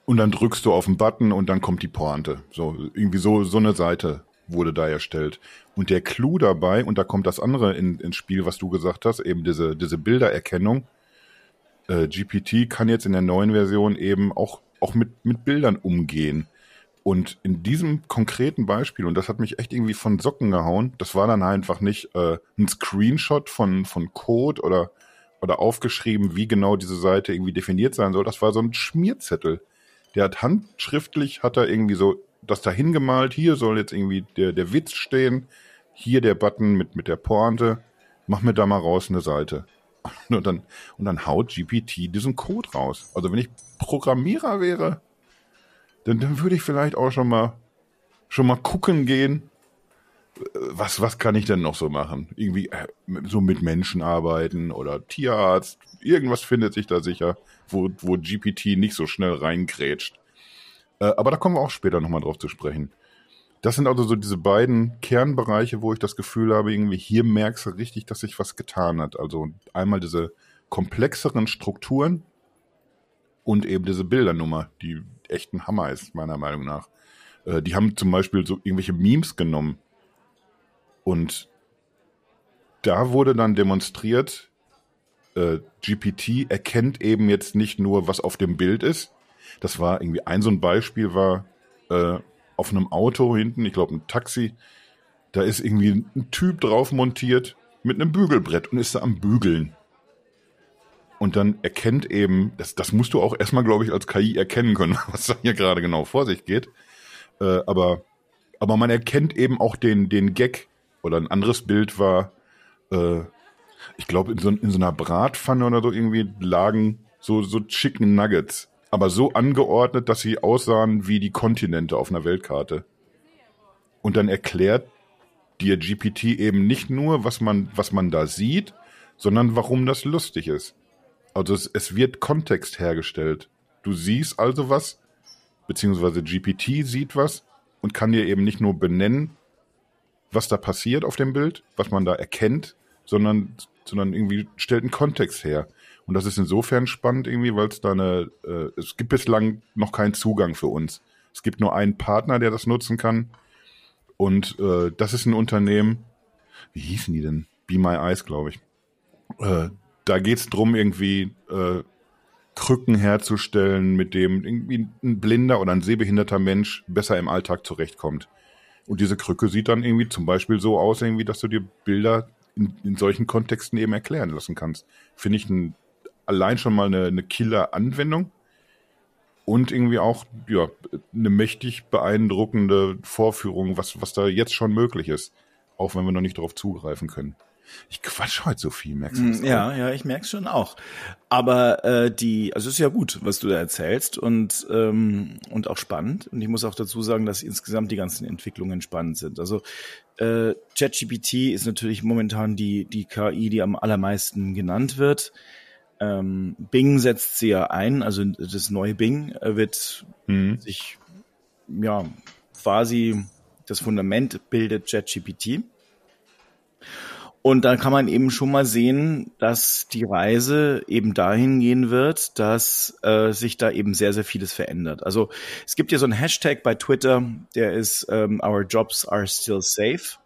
und dann drückst du auf den Button und dann kommt die Pointe. So irgendwie so so eine Seite wurde da erstellt. Und der Clou dabei und da kommt das andere in, ins Spiel, was du gesagt hast, eben diese diese Bildererkennung. Äh, GPT kann jetzt in der neuen Version eben auch auch mit mit Bildern umgehen. Und in diesem konkreten Beispiel, und das hat mich echt irgendwie von Socken gehauen, das war dann einfach nicht äh, ein Screenshot von, von Code oder, oder aufgeschrieben, wie genau diese Seite irgendwie definiert sein soll. Das war so ein Schmierzettel. Der hat handschriftlich, hat er irgendwie so das da hingemalt. Hier soll jetzt irgendwie der, der Witz stehen. Hier der Button mit, mit der Pointe. Mach mir da mal raus eine Seite. Und dann, und dann haut GPT diesen Code raus. Also wenn ich Programmierer wäre, dann, dann würde ich vielleicht auch schon mal schon mal gucken gehen, was, was kann ich denn noch so machen? Irgendwie äh, so mit Menschen arbeiten oder Tierarzt. Irgendwas findet sich da sicher, wo, wo GPT nicht so schnell reingrätscht. Äh, aber da kommen wir auch später nochmal drauf zu sprechen. Das sind also so diese beiden Kernbereiche, wo ich das Gefühl habe, irgendwie hier merkst du richtig, dass sich was getan hat. Also einmal diese komplexeren Strukturen und eben diese Bildernummer, die echt ein Hammer ist, meiner Meinung nach. Äh, die haben zum Beispiel so irgendwelche Memes genommen. Und da wurde dann demonstriert, äh, GPT erkennt eben jetzt nicht nur, was auf dem Bild ist. Das war irgendwie ein so ein Beispiel war äh, auf einem Auto hinten, ich glaube ein Taxi, da ist irgendwie ein Typ drauf montiert mit einem Bügelbrett und ist da am Bügeln und dann erkennt eben, das, das musst du auch erstmal, glaube ich, als KI erkennen können, was da hier gerade genau vor sich geht. Äh, aber, aber man erkennt eben auch den, den Gag. Oder ein anderes Bild war, äh, ich glaube, in so, in so einer Bratpfanne oder so irgendwie lagen so, so Chicken Nuggets. Aber so angeordnet, dass sie aussahen wie die Kontinente auf einer Weltkarte. Und dann erklärt dir GPT eben nicht nur, was man, was man da sieht, sondern warum das lustig ist. Also es, es wird Kontext hergestellt. Du siehst also was, beziehungsweise GPT sieht was und kann dir eben nicht nur benennen, was da passiert auf dem Bild, was man da erkennt, sondern, sondern irgendwie stellt einen Kontext her. Und das ist insofern spannend irgendwie, weil es da eine, äh, es gibt bislang noch keinen Zugang für uns. Es gibt nur einen Partner, der das nutzen kann. Und äh, das ist ein Unternehmen, wie hießen die denn? Be My Eyes, glaube ich. Äh, da geht's drum irgendwie, äh, Krücken herzustellen, mit dem irgendwie ein blinder oder ein sehbehinderter Mensch besser im Alltag zurechtkommt. Und diese Krücke sieht dann irgendwie zum Beispiel so aus, irgendwie, dass du dir Bilder in, in solchen Kontexten eben erklären lassen kannst. Finde ich ein, allein schon mal eine, eine Killer-Anwendung und irgendwie auch ja, eine mächtig beeindruckende Vorführung, was, was da jetzt schon möglich ist, auch wenn wir noch nicht darauf zugreifen können. Ich quatsch heute so viel, merkst du das? Mm, ja, auch? ja, ich merk's schon auch. Aber äh, die, also es ist ja gut, was du da erzählst und ähm, und auch spannend. Und ich muss auch dazu sagen, dass insgesamt die ganzen Entwicklungen spannend sind. Also äh, ChatGPT ist natürlich momentan die die KI, die am allermeisten genannt wird. Ähm, Bing setzt sie ja ein, also das neue Bing äh, wird mhm. sich ja quasi das Fundament bildet ChatGPT. Und dann kann man eben schon mal sehen, dass die Reise eben dahin gehen wird, dass äh, sich da eben sehr, sehr vieles verändert. Also es gibt ja so einen Hashtag bei Twitter, der ist ähm, Our Jobs are still safe.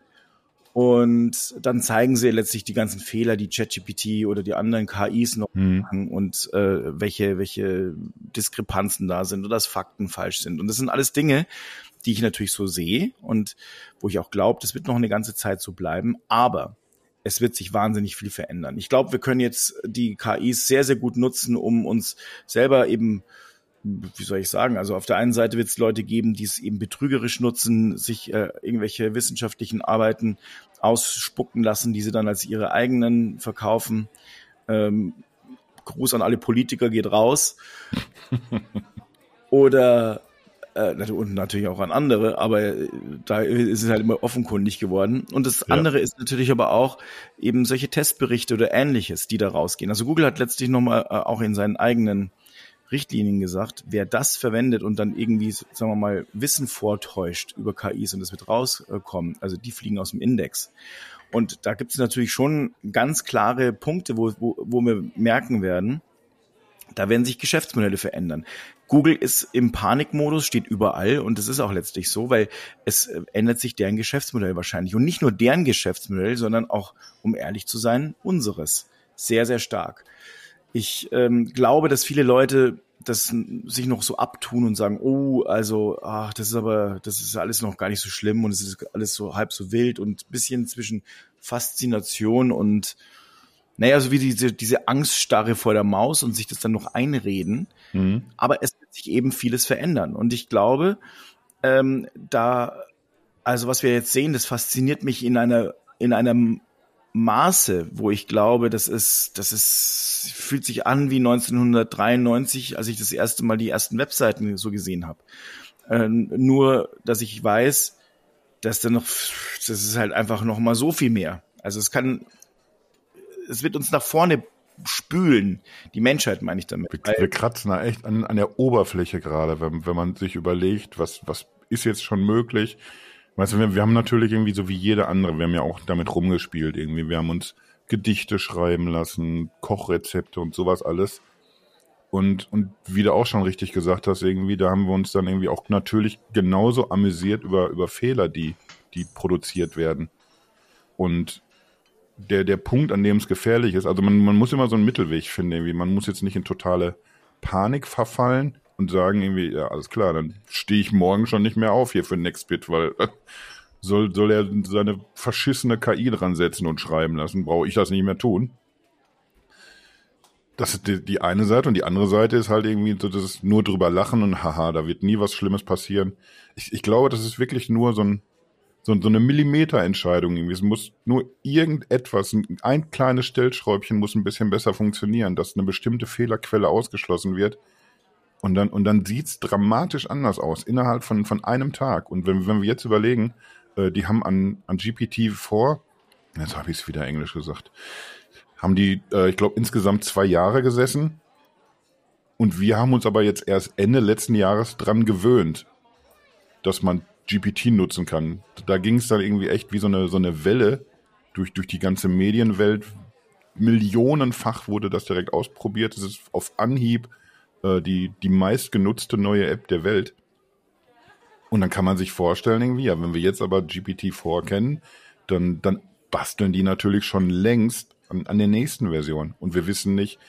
Und dann zeigen sie letztlich die ganzen Fehler, die ChatGPT oder die anderen KIs noch mhm. machen und äh, welche, welche Diskrepanzen da sind oder dass Fakten falsch sind. Und das sind alles Dinge, die ich natürlich so sehe und wo ich auch glaube, das wird noch eine ganze Zeit so bleiben. Aber es wird sich wahnsinnig viel verändern. Ich glaube, wir können jetzt die KIs sehr, sehr gut nutzen, um uns selber eben, wie soll ich sagen, also auf der einen Seite wird es Leute geben, die es eben betrügerisch nutzen, sich äh, irgendwelche wissenschaftlichen Arbeiten ausspucken lassen, die sie dann als ihre eigenen verkaufen. Ähm, Gruß an alle Politiker geht raus. Oder äh, und natürlich auch an andere, aber äh, da ist es halt immer offenkundig geworden. Und das ja. andere ist natürlich aber auch eben solche Testberichte oder ähnliches, die da rausgehen. Also Google hat letztlich nochmal äh, auch in seinen eigenen Richtlinien gesagt, wer das verwendet und dann irgendwie, sagen wir mal, Wissen vortäuscht über KIs und das wird rauskommen, also die fliegen aus dem Index. Und da gibt es natürlich schon ganz klare Punkte, wo, wo, wo wir merken werden, da werden sich Geschäftsmodelle verändern. Google ist im Panikmodus, steht überall und das ist auch letztlich so, weil es äh, ändert sich deren Geschäftsmodell wahrscheinlich. Und nicht nur deren Geschäftsmodell, sondern auch, um ehrlich zu sein, unseres. Sehr, sehr stark. Ich ähm, glaube, dass viele Leute das sich noch so abtun und sagen, oh, also, ach, das ist aber, das ist alles noch gar nicht so schlimm und es ist alles so halb so wild und bisschen zwischen Faszination und naja, so wie diese, diese Angststarre vor der Maus und sich das dann noch einreden. Mhm. Aber es wird sich eben vieles verändern. Und ich glaube, ähm, da, also was wir jetzt sehen, das fasziniert mich in einer, in einem Maße, wo ich glaube, das ist, das ist, fühlt sich an wie 1993, als ich das erste Mal die ersten Webseiten so gesehen habe. Ähm, nur, dass ich weiß, dass da noch, das ist halt einfach noch mal so viel mehr. Also es kann es wird uns nach vorne spülen. Die Menschheit meine ich damit. Wir, wir kratzen da echt an, an der Oberfläche gerade, wenn, wenn man sich überlegt, was, was ist jetzt schon möglich. Weißt du, wir, wir haben natürlich irgendwie so wie jeder andere, wir haben ja auch damit rumgespielt irgendwie. Wir haben uns Gedichte schreiben lassen, Kochrezepte und sowas alles. Und, und wie du auch schon richtig gesagt hast, irgendwie, da haben wir uns dann irgendwie auch natürlich genauso amüsiert über, über Fehler, die, die produziert werden. Und der, der Punkt, an dem es gefährlich ist. Also man, man muss immer so einen Mittelweg finden, irgendwie. Man muss jetzt nicht in totale Panik verfallen und sagen irgendwie, ja, alles klar, dann stehe ich morgen schon nicht mehr auf hier für Nextbit, weil äh, soll, soll er seine verschissene KI dran setzen und schreiben lassen, brauche ich das nicht mehr tun. Das ist die, die eine Seite und die andere Seite ist halt irgendwie so, das ist nur drüber lachen und haha, da wird nie was Schlimmes passieren. Ich, ich glaube, das ist wirklich nur so ein, so, so eine Millimeterentscheidung irgendwie. Es muss nur irgendetwas, ein kleines Stellschräubchen muss ein bisschen besser funktionieren, dass eine bestimmte Fehlerquelle ausgeschlossen wird. Und dann, und dann sieht's dramatisch anders aus, innerhalb von, von einem Tag. Und wenn, wenn wir jetzt überlegen, äh, die haben an, an GPT-4, jetzt habe ich es wieder Englisch gesagt, haben die, äh, ich glaube, insgesamt zwei Jahre gesessen. Und wir haben uns aber jetzt erst Ende letzten Jahres dran gewöhnt, dass man GPT nutzen kann. Da ging es dann irgendwie echt wie so eine, so eine Welle durch, durch die ganze Medienwelt. Millionenfach wurde das direkt ausprobiert. Es ist auf Anhieb äh, die, die meistgenutzte neue App der Welt. Und dann kann man sich vorstellen, irgendwie, ja, wenn wir jetzt aber GPT-4 kennen, dann, dann basteln die natürlich schon längst an, an der nächsten Version. Und wir wissen nicht,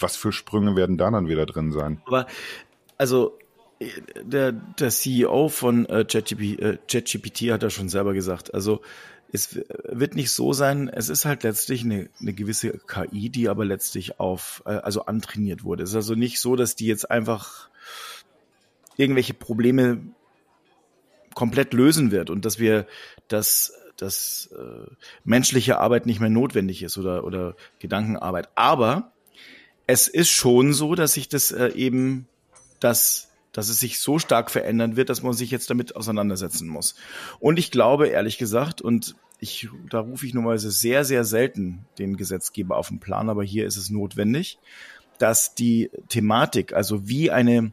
was für Sprünge werden da dann wieder drin sein? Aber also der, der CEO von äh, ChatGPT äh, hat da schon selber gesagt, also es wird nicht so sein, es ist halt letztlich eine, eine gewisse KI, die aber letztlich auf, äh, also antrainiert wurde. Es ist also nicht so, dass die jetzt einfach irgendwelche Probleme komplett lösen wird und dass wir das dass äh, menschliche Arbeit nicht mehr notwendig ist oder oder Gedankenarbeit. Aber es ist schon so, dass sich das äh, eben das dass es sich so stark verändern wird, dass man sich jetzt damit auseinandersetzen muss. Und ich glaube, ehrlich gesagt, und ich, da rufe ich normalerweise sehr, sehr selten den Gesetzgeber auf den Plan, aber hier ist es notwendig, dass die Thematik, also wie eine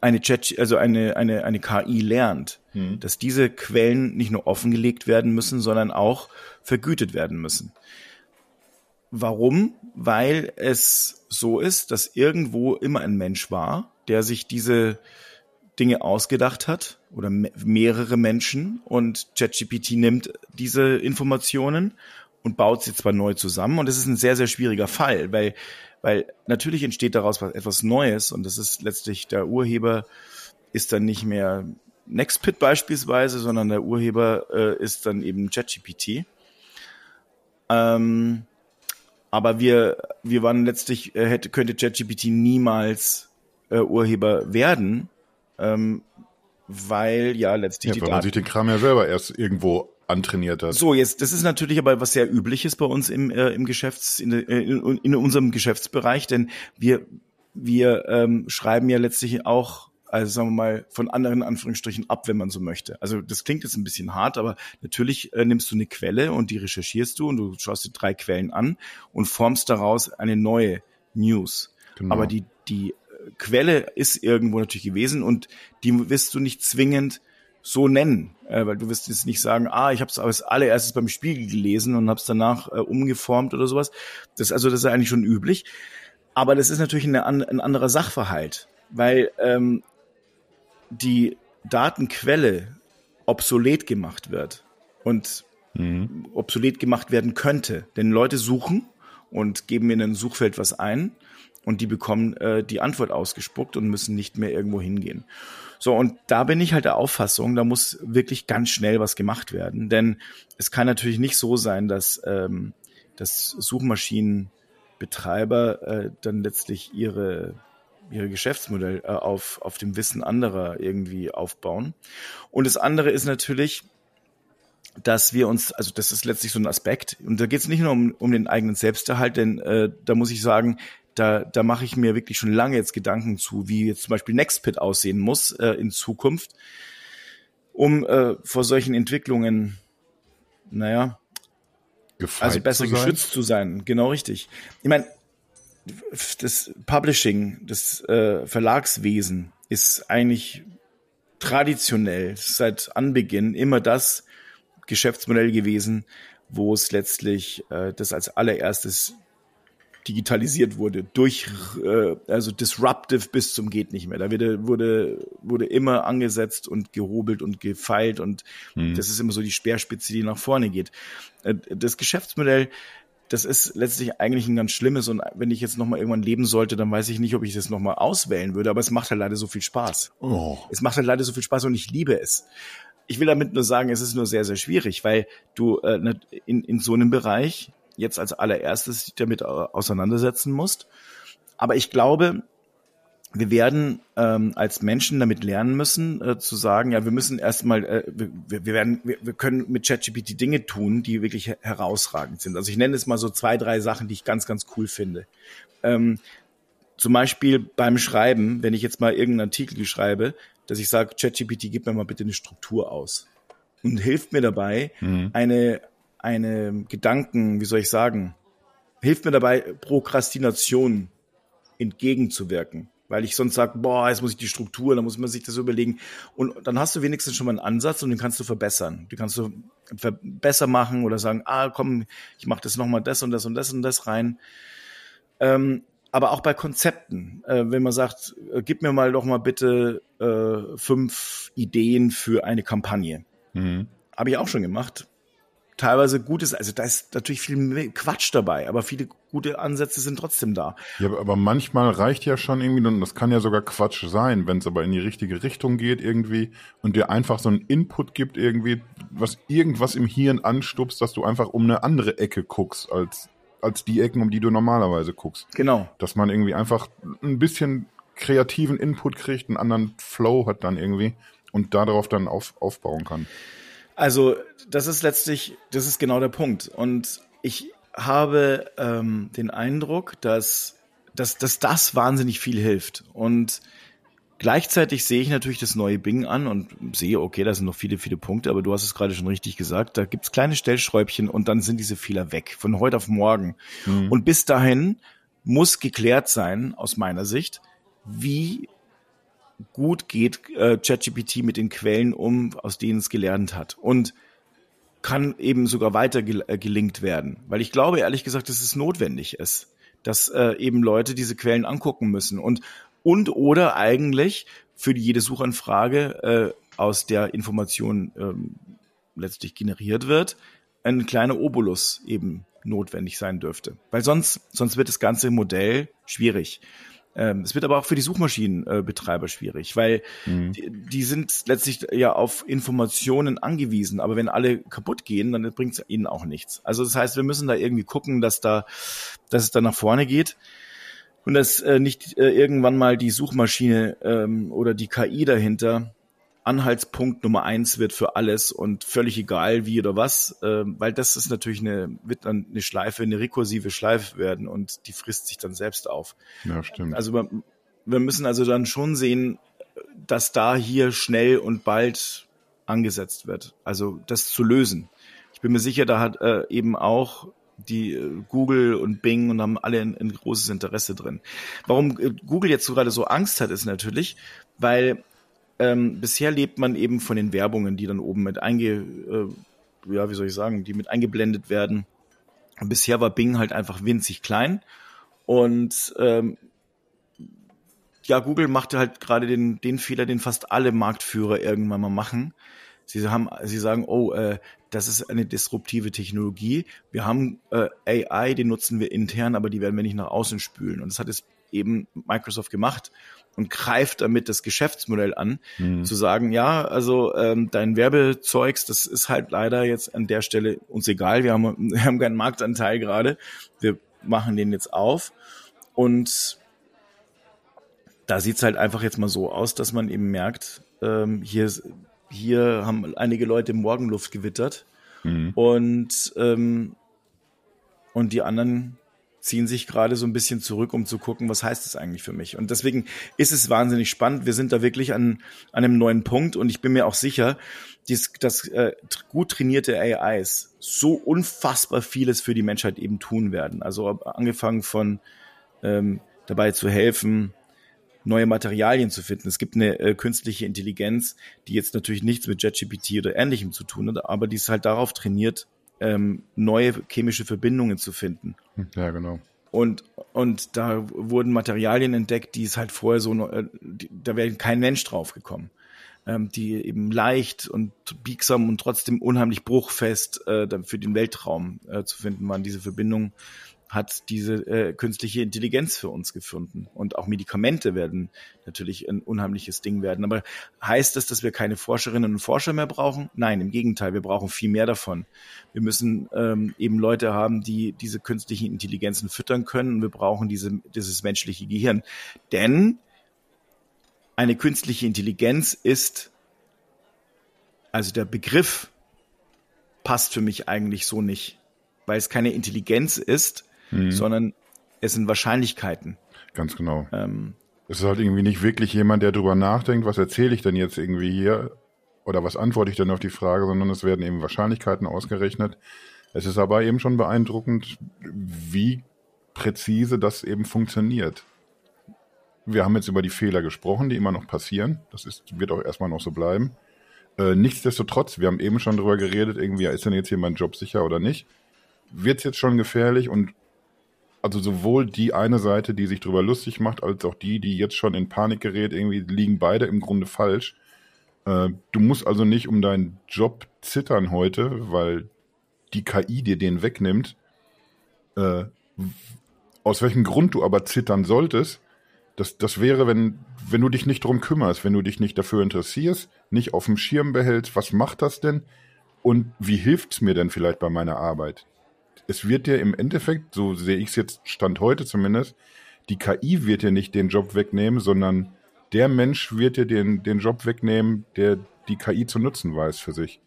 eine Chat, also eine, eine, eine KI lernt, mhm. dass diese Quellen nicht nur offengelegt werden müssen, sondern auch vergütet werden müssen. Warum? Weil es so ist, dass irgendwo immer ein Mensch war, der sich diese Dinge ausgedacht hat oder mehrere Menschen und ChatGPT nimmt diese Informationen und baut sie zwar neu zusammen und es ist ein sehr, sehr schwieriger Fall, weil, weil natürlich entsteht daraus was, etwas Neues und das ist letztlich der Urheber ist dann nicht mehr Nextpit beispielsweise, sondern der Urheber äh, ist dann eben ChatGPT. Ähm, aber wir, wir waren letztlich, äh, hätte, könnte ChatGPT niemals äh, Urheber werden, ähm, weil ja letztlich ja, die weil man sich den Kram ja selber erst irgendwo antrainiert hat. So, jetzt, das ist natürlich aber was sehr übliches bei uns im, äh, im Geschäfts, in, in, in unserem Geschäftsbereich, denn wir, wir ähm, schreiben ja letztlich auch also sagen wir mal, von anderen Anführungsstrichen ab, wenn man so möchte. Also das klingt jetzt ein bisschen hart, aber natürlich äh, nimmst du eine Quelle und die recherchierst du und du schaust dir drei Quellen an und formst daraus eine neue News. Genau. Aber die, die Quelle ist irgendwo natürlich gewesen und die wirst du nicht zwingend so nennen, äh, weil du wirst jetzt nicht sagen, ah, ich habe es als allererstes beim Spiegel gelesen und habe es danach äh, umgeformt oder sowas. Das also das ist eigentlich schon üblich, aber das ist natürlich eine, ein anderer Sachverhalt, weil ähm, die Datenquelle obsolet gemacht wird und mhm. obsolet gemacht werden könnte, denn Leute suchen und geben in ein Suchfeld was ein und die bekommen äh, die Antwort ausgespuckt und müssen nicht mehr irgendwo hingehen. So, und da bin ich halt der Auffassung, da muss wirklich ganz schnell was gemacht werden. Denn es kann natürlich nicht so sein, dass, ähm, dass Suchmaschinenbetreiber äh, dann letztlich ihre ihre Geschäftsmodell äh, auf, auf dem Wissen anderer irgendwie aufbauen. Und das andere ist natürlich, dass wir uns, also das ist letztlich so ein Aspekt, und da geht es nicht nur um, um den eigenen Selbsterhalt, denn äh, da muss ich sagen, da, da mache ich mir wirklich schon lange jetzt Gedanken zu, wie jetzt zum Beispiel Nextpit aussehen muss äh, in Zukunft, um äh, vor solchen Entwicklungen, naja, Gefeit also besser zu geschützt zu sein. Genau richtig. Ich meine, das Publishing, das äh, Verlagswesen ist eigentlich traditionell seit Anbeginn immer das Geschäftsmodell gewesen, wo es letztlich äh, das als allererstes digitalisiert wurde, durch äh, also disruptive bis zum geht nicht mehr. Da wurde wurde wurde immer angesetzt und gehobelt und gefeilt und mhm. das ist immer so die Speerspitze, die nach vorne geht. Äh, das Geschäftsmodell das ist letztlich eigentlich ein ganz schlimmes und wenn ich jetzt nochmal irgendwann leben sollte, dann weiß ich nicht, ob ich das nochmal auswählen würde, aber es macht halt leider so viel Spaß. Oh. Es macht halt leider so viel Spaß und ich liebe es. Ich will damit nur sagen, es ist nur sehr, sehr schwierig, weil du äh, in, in so einem Bereich jetzt als allererstes damit auseinandersetzen musst. Aber ich glaube, wir werden ähm, als Menschen damit lernen müssen, äh, zu sagen, ja, wir müssen erstmal, äh, wir, wir werden, wir, wir können mit ChatGPT Dinge tun, die wirklich herausragend sind. Also ich nenne es mal so zwei, drei Sachen, die ich ganz, ganz cool finde. Ähm, zum Beispiel beim Schreiben, wenn ich jetzt mal irgendeinen Artikel schreibe, dass ich sage, ChatGPT, gib mir mal bitte eine Struktur aus und hilft mir dabei, mhm. eine eine Gedanken, wie soll ich sagen, hilft mir dabei, Prokrastination entgegenzuwirken. Weil ich sonst sage, boah, jetzt muss ich die Struktur, dann muss man sich das überlegen. Und dann hast du wenigstens schon mal einen Ansatz und den kannst du verbessern. Den kannst du besser machen oder sagen, ah, komm, ich mache das nochmal das und das und das und das rein. Ähm, aber auch bei Konzepten, äh, wenn man sagt, äh, gib mir mal doch mal bitte äh, fünf Ideen für eine Kampagne. Mhm. Habe ich auch schon gemacht teilweise Gutes, also da ist natürlich viel Quatsch dabei, aber viele gute Ansätze sind trotzdem da. Ja, aber manchmal reicht ja schon irgendwie, und das kann ja sogar Quatsch sein, wenn es aber in die richtige Richtung geht irgendwie und dir einfach so einen Input gibt irgendwie, was irgendwas im Hirn anstupst, dass du einfach um eine andere Ecke guckst als als die Ecken, um die du normalerweise guckst. Genau. Dass man irgendwie einfach ein bisschen kreativen Input kriegt, einen anderen Flow hat dann irgendwie und darauf dann auf, aufbauen kann. Also das ist letztlich, das ist genau der Punkt. Und ich habe ähm, den Eindruck, dass, dass, dass das wahnsinnig viel hilft. Und gleichzeitig sehe ich natürlich das neue Bing an und sehe, okay, da sind noch viele, viele Punkte, aber du hast es gerade schon richtig gesagt, da gibt's kleine Stellschräubchen und dann sind diese Fehler weg, von heute auf morgen. Mhm. Und bis dahin muss geklärt sein, aus meiner Sicht, wie gut geht äh, ChatGPT mit den Quellen um, aus denen es gelernt hat. Und kann eben sogar weiter gel äh, gelinkt werden. Weil ich glaube, ehrlich gesagt, dass es notwendig ist, dass äh, eben Leute diese Quellen angucken müssen. Und, und oder eigentlich für jede Suchanfrage äh, aus der Information ähm, letztlich generiert wird, ein kleiner Obolus eben notwendig sein dürfte. Weil sonst, sonst wird das ganze Modell schwierig. Ähm, es wird aber auch für die Suchmaschinenbetreiber äh, schwierig, weil mhm. die, die, sind letztlich ja auf Informationen angewiesen. Aber wenn alle kaputt gehen, dann bringt es ihnen auch nichts. Also das heißt, wir müssen da irgendwie gucken, dass da, dass es da nach vorne geht und dass äh, nicht äh, irgendwann mal die Suchmaschine ähm, oder die KI dahinter Anhaltspunkt Nummer eins wird für alles und völlig egal wie oder was, äh, weil das ist natürlich eine, wird dann eine Schleife, eine rekursive Schleife werden und die frisst sich dann selbst auf. Ja, stimmt. Also wir, wir müssen also dann schon sehen, dass da hier schnell und bald angesetzt wird. Also das zu lösen. Ich bin mir sicher, da hat äh, eben auch die äh, Google und Bing und haben alle ein, ein großes Interesse drin. Warum äh, Google jetzt gerade so Angst hat, ist natürlich, weil ähm, bisher lebt man eben von den Werbungen, die dann oben mit einge, äh, ja, wie soll ich sagen, die mit eingeblendet werden. Und bisher war Bing halt einfach winzig klein. Und ähm, ja, Google machte halt gerade den, den Fehler, den fast alle Marktführer irgendwann mal machen. Sie haben, sie sagen, oh, äh, das ist eine disruptive Technologie. Wir haben äh, AI, den nutzen wir intern, aber die werden wir nicht nach außen spülen. Und das hat es eben Microsoft gemacht und greift damit das Geschäftsmodell an, mhm. zu sagen, ja, also ähm, dein Werbezeugs, das ist halt leider jetzt an der Stelle uns egal, wir haben, wir haben keinen Marktanteil gerade, wir machen den jetzt auf und da sieht's halt einfach jetzt mal so aus, dass man eben merkt, ähm, hier, hier haben einige Leute Morgenluft gewittert mhm. und, ähm, und die anderen ziehen sich gerade so ein bisschen zurück, um zu gucken, was heißt das eigentlich für mich. Und deswegen ist es wahnsinnig spannend. Wir sind da wirklich an, an einem neuen Punkt und ich bin mir auch sicher, dies, dass äh, gut trainierte AIs so unfassbar vieles für die Menschheit eben tun werden. Also angefangen von ähm, dabei zu helfen, neue Materialien zu finden. Es gibt eine äh, künstliche Intelligenz, die jetzt natürlich nichts mit JetGPT oder ähnlichem zu tun hat, aber die ist halt darauf trainiert, ähm, neue chemische Verbindungen zu finden. Ja, genau. Und, und da wurden Materialien entdeckt, die es halt vorher so, äh, die, da wäre kein Mensch drauf gekommen. Ähm, die eben leicht und biegsam und trotzdem unheimlich bruchfest äh, für den Weltraum äh, zu finden waren. Diese Verbindungen hat diese äh, künstliche Intelligenz für uns gefunden. Und auch Medikamente werden natürlich ein unheimliches Ding werden. Aber heißt das, dass wir keine Forscherinnen und Forscher mehr brauchen? Nein, im Gegenteil, wir brauchen viel mehr davon. Wir müssen ähm, eben Leute haben, die diese künstlichen Intelligenzen füttern können. Und wir brauchen diese, dieses menschliche Gehirn. Denn eine künstliche Intelligenz ist, also der Begriff passt für mich eigentlich so nicht, weil es keine Intelligenz ist, mhm. sondern es sind Wahrscheinlichkeiten. Ganz genau. Ähm, es ist halt irgendwie nicht wirklich jemand, der drüber nachdenkt, was erzähle ich denn jetzt irgendwie hier oder was antworte ich denn auf die Frage, sondern es werden eben Wahrscheinlichkeiten ausgerechnet. Es ist aber eben schon beeindruckend, wie präzise das eben funktioniert. Wir haben jetzt über die Fehler gesprochen, die immer noch passieren. Das ist, wird auch erstmal noch so bleiben. Äh, nichtsdestotrotz, wir haben eben schon drüber geredet, irgendwie, ist denn jetzt hier mein Job sicher oder nicht? Wird es jetzt schon gefährlich und also sowohl die eine Seite, die sich darüber lustig macht, als auch die, die jetzt schon in Panik gerät, irgendwie liegen beide im Grunde falsch. Äh, du musst also nicht um deinen Job zittern heute, weil die KI dir den wegnimmt, äh, aus welchem Grund du aber zittern solltest, das, das wäre, wenn, wenn du dich nicht drum kümmerst, wenn du dich nicht dafür interessierst, nicht auf dem Schirm behältst, was macht das denn und wie hilft's mir denn vielleicht bei meiner Arbeit? Es wird dir im Endeffekt, so sehe ich es jetzt Stand heute zumindest, die KI wird dir nicht den Job wegnehmen, sondern der Mensch wird dir den, den Job wegnehmen, der die KI zu nutzen weiß für sich.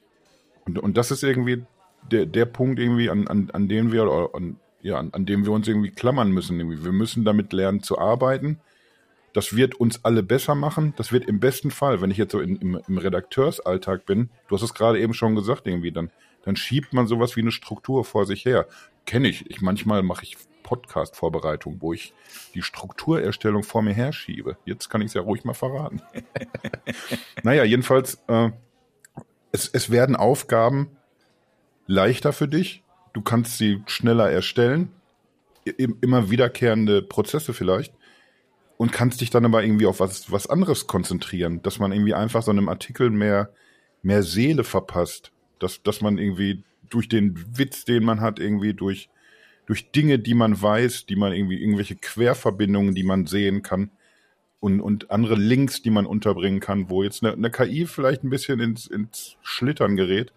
Und, und das ist irgendwie der, der Punkt irgendwie, an, an, an dem wir, an, ja, an, an dem wir uns irgendwie klammern müssen. Irgendwie. Wir müssen damit lernen zu arbeiten. Das wird uns alle besser machen. Das wird im besten Fall, wenn ich jetzt so in, im, im Redakteursalltag bin, du hast es gerade eben schon gesagt, irgendwie, dann, dann schiebt man sowas wie eine Struktur vor sich her. Kenne ich. Ich manchmal mache ich Podcast-Vorbereitung, wo ich die Strukturerstellung vor mir herschiebe. Jetzt kann ich es ja ruhig mal verraten. naja, jedenfalls, äh, es, es werden Aufgaben leichter für dich. Du kannst sie schneller erstellen. Immer wiederkehrende Prozesse vielleicht. Und kannst dich dann aber irgendwie auf was, was anderes konzentrieren. Dass man irgendwie einfach so einem Artikel mehr, mehr Seele verpasst. Dass, dass man irgendwie durch den Witz, den man hat, irgendwie durch, durch Dinge, die man weiß, die man irgendwie, irgendwelche Querverbindungen, die man sehen kann und, und andere Links, die man unterbringen kann, wo jetzt eine, eine KI vielleicht ein bisschen ins, ins Schlittern gerät,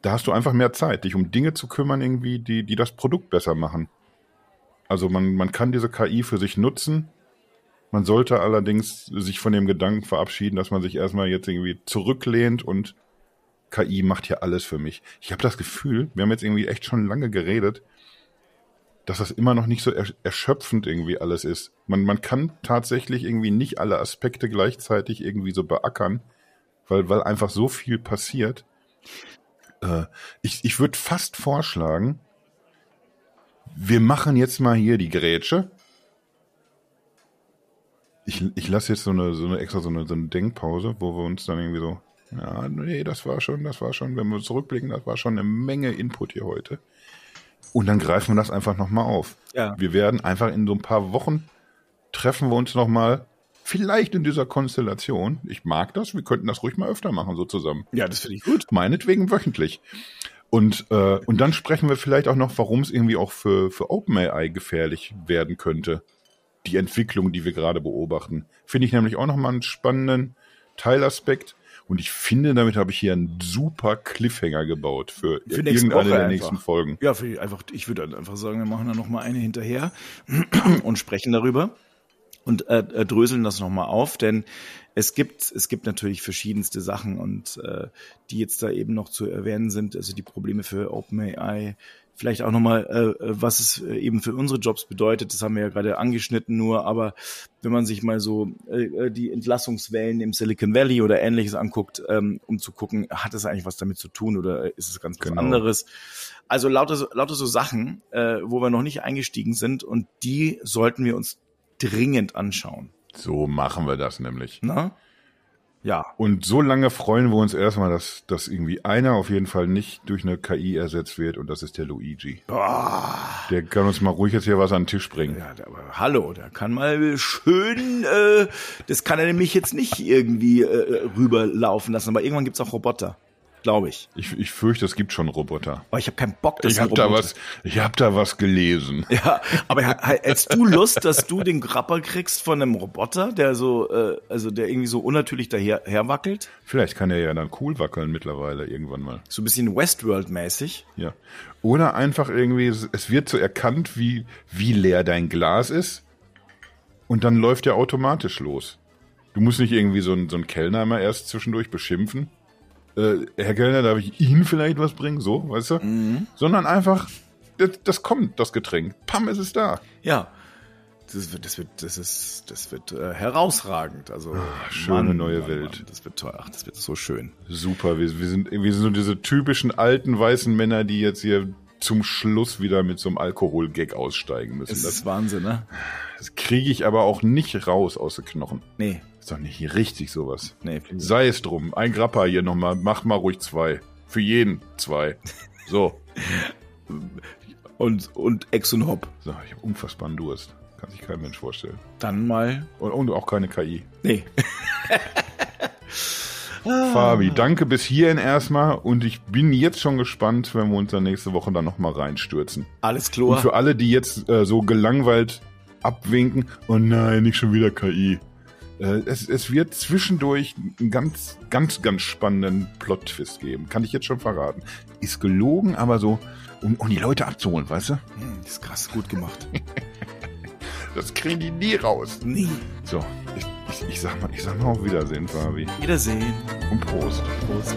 da hast du einfach mehr Zeit, dich um Dinge zu kümmern, irgendwie, die, die das Produkt besser machen. Also man, man kann diese KI für sich nutzen. Man sollte allerdings sich von dem Gedanken verabschieden, dass man sich erstmal jetzt irgendwie zurücklehnt und KI macht hier alles für mich. Ich habe das Gefühl, wir haben jetzt irgendwie echt schon lange geredet, dass das immer noch nicht so erschöpfend irgendwie alles ist. Man, man kann tatsächlich irgendwie nicht alle Aspekte gleichzeitig irgendwie so beackern, weil, weil einfach so viel passiert. Äh, ich ich würde fast vorschlagen, wir machen jetzt mal hier die Grätsche. Ich, ich lasse jetzt so eine, so eine extra so eine, so eine Denkpause, wo wir uns dann irgendwie so, ja, nee, das war schon, das war schon, wenn wir zurückblicken, das war schon eine Menge Input hier heute. Und dann greifen wir das einfach nochmal auf. Ja. Wir werden einfach in so ein paar Wochen treffen wir uns nochmal Vielleicht in dieser Konstellation. Ich mag das. Wir könnten das ruhig mal öfter machen, so zusammen. Ja, das finde ich gut. Meinetwegen wöchentlich. Und, äh, und dann sprechen wir vielleicht auch noch, warum es irgendwie auch für, für OpenAI gefährlich werden könnte. Die Entwicklung, die wir gerade beobachten. Finde ich nämlich auch nochmal einen spannenden Teilaspekt. Und ich finde, damit habe ich hier einen super Cliffhanger gebaut für, für irgendeine der nächsten Folgen. Ja, für einfach, ich würde einfach sagen, wir machen da nochmal eine hinterher und sprechen darüber und äh, äh, dröseln das nochmal auf, denn es gibt, es gibt natürlich verschiedenste Sachen und äh, die jetzt da eben noch zu erwähnen sind, also die Probleme für OpenAI, vielleicht auch nochmal, äh, äh, was es äh, eben für unsere Jobs bedeutet, das haben wir ja gerade angeschnitten nur, aber wenn man sich mal so äh, die Entlassungswellen im Silicon Valley oder ähnliches anguckt, ähm, um zu gucken, hat es eigentlich was damit zu tun oder ist es ganz was genau. anderes? Also lauter so, lauter so Sachen, äh, wo wir noch nicht eingestiegen sind und die sollten wir uns dringend anschauen. So machen wir das nämlich. Na? Ja. Und so lange freuen wir uns erstmal, dass, dass irgendwie einer auf jeden Fall nicht durch eine KI ersetzt wird und das ist der Luigi. Boah. Der kann uns mal ruhig jetzt hier was an den Tisch bringen. Ja, aber hallo, der kann mal schön, äh, das kann er nämlich jetzt nicht irgendwie äh, rüberlaufen lassen, aber irgendwann gibt's auch Roboter glaube ich. ich. Ich fürchte, es gibt schon Roboter. Aber ich habe keinen Bock, dass ich habe da was. Ich habe da was gelesen. Ja, aber hättest du Lust, dass du den Grapper kriegst von einem Roboter, der so, äh, also der irgendwie so unnatürlich daher herwackelt? Vielleicht kann er ja dann cool wackeln mittlerweile irgendwann mal. So ein bisschen Westworld-mäßig. Ja. Oder einfach irgendwie, es wird so erkannt, wie wie leer dein Glas ist, und dann läuft er automatisch los. Du musst nicht irgendwie so einen, so einen Kellner mal erst zwischendurch beschimpfen äh, Herr Kellner, darf ich Ihnen vielleicht was bringen? So, weißt du? Mhm. Sondern einfach, das, das, kommt, das Getränk. Pam, ist es da. Ja. Das wird, das wird, das ist, das wird äh, herausragend. Also Ach, schöne Mann, neue Mann, Welt. Mann, das wird toll. Ach, das wird so schön. Super. Wir, wir sind, wir sind so diese typischen alten weißen Männer, die jetzt hier zum Schluss wieder mit so einem Alkoholgag aussteigen müssen. Das ist Wahnsinn, ne? Das kriege ich aber auch nicht raus aus den Knochen. Nee. Ist doch nicht richtig sowas. Nee. Sei es drum. Ein Grappa hier nochmal. Mach mal ruhig zwei. Für jeden zwei. So. und, und Ex und Hop. So, ich habe unfassbaren Durst. Kann sich kein Mensch vorstellen. Dann mal. Und, und auch keine KI. Nee. Fabi, danke bis hierhin erstmal und ich bin jetzt schon gespannt, wenn wir uns dann nächste Woche dann nochmal reinstürzen. Alles Und klar. für alle, die jetzt äh, so gelangweilt abwinken, oh nein, nicht schon wieder KI. Äh, es, es wird zwischendurch einen ganz, ganz, ganz spannenden Plot-Twist geben. Kann ich jetzt schon verraten. Ist gelogen, aber so, um, um die Leute abzuholen, weißt du? Hm, das ist krass gut gemacht. Das kriegen die nie raus. Nee. So, ich, ich, ich, sag mal, ich sag mal auf Wiedersehen, Fabi. Wiedersehen. Und Prost. Prost.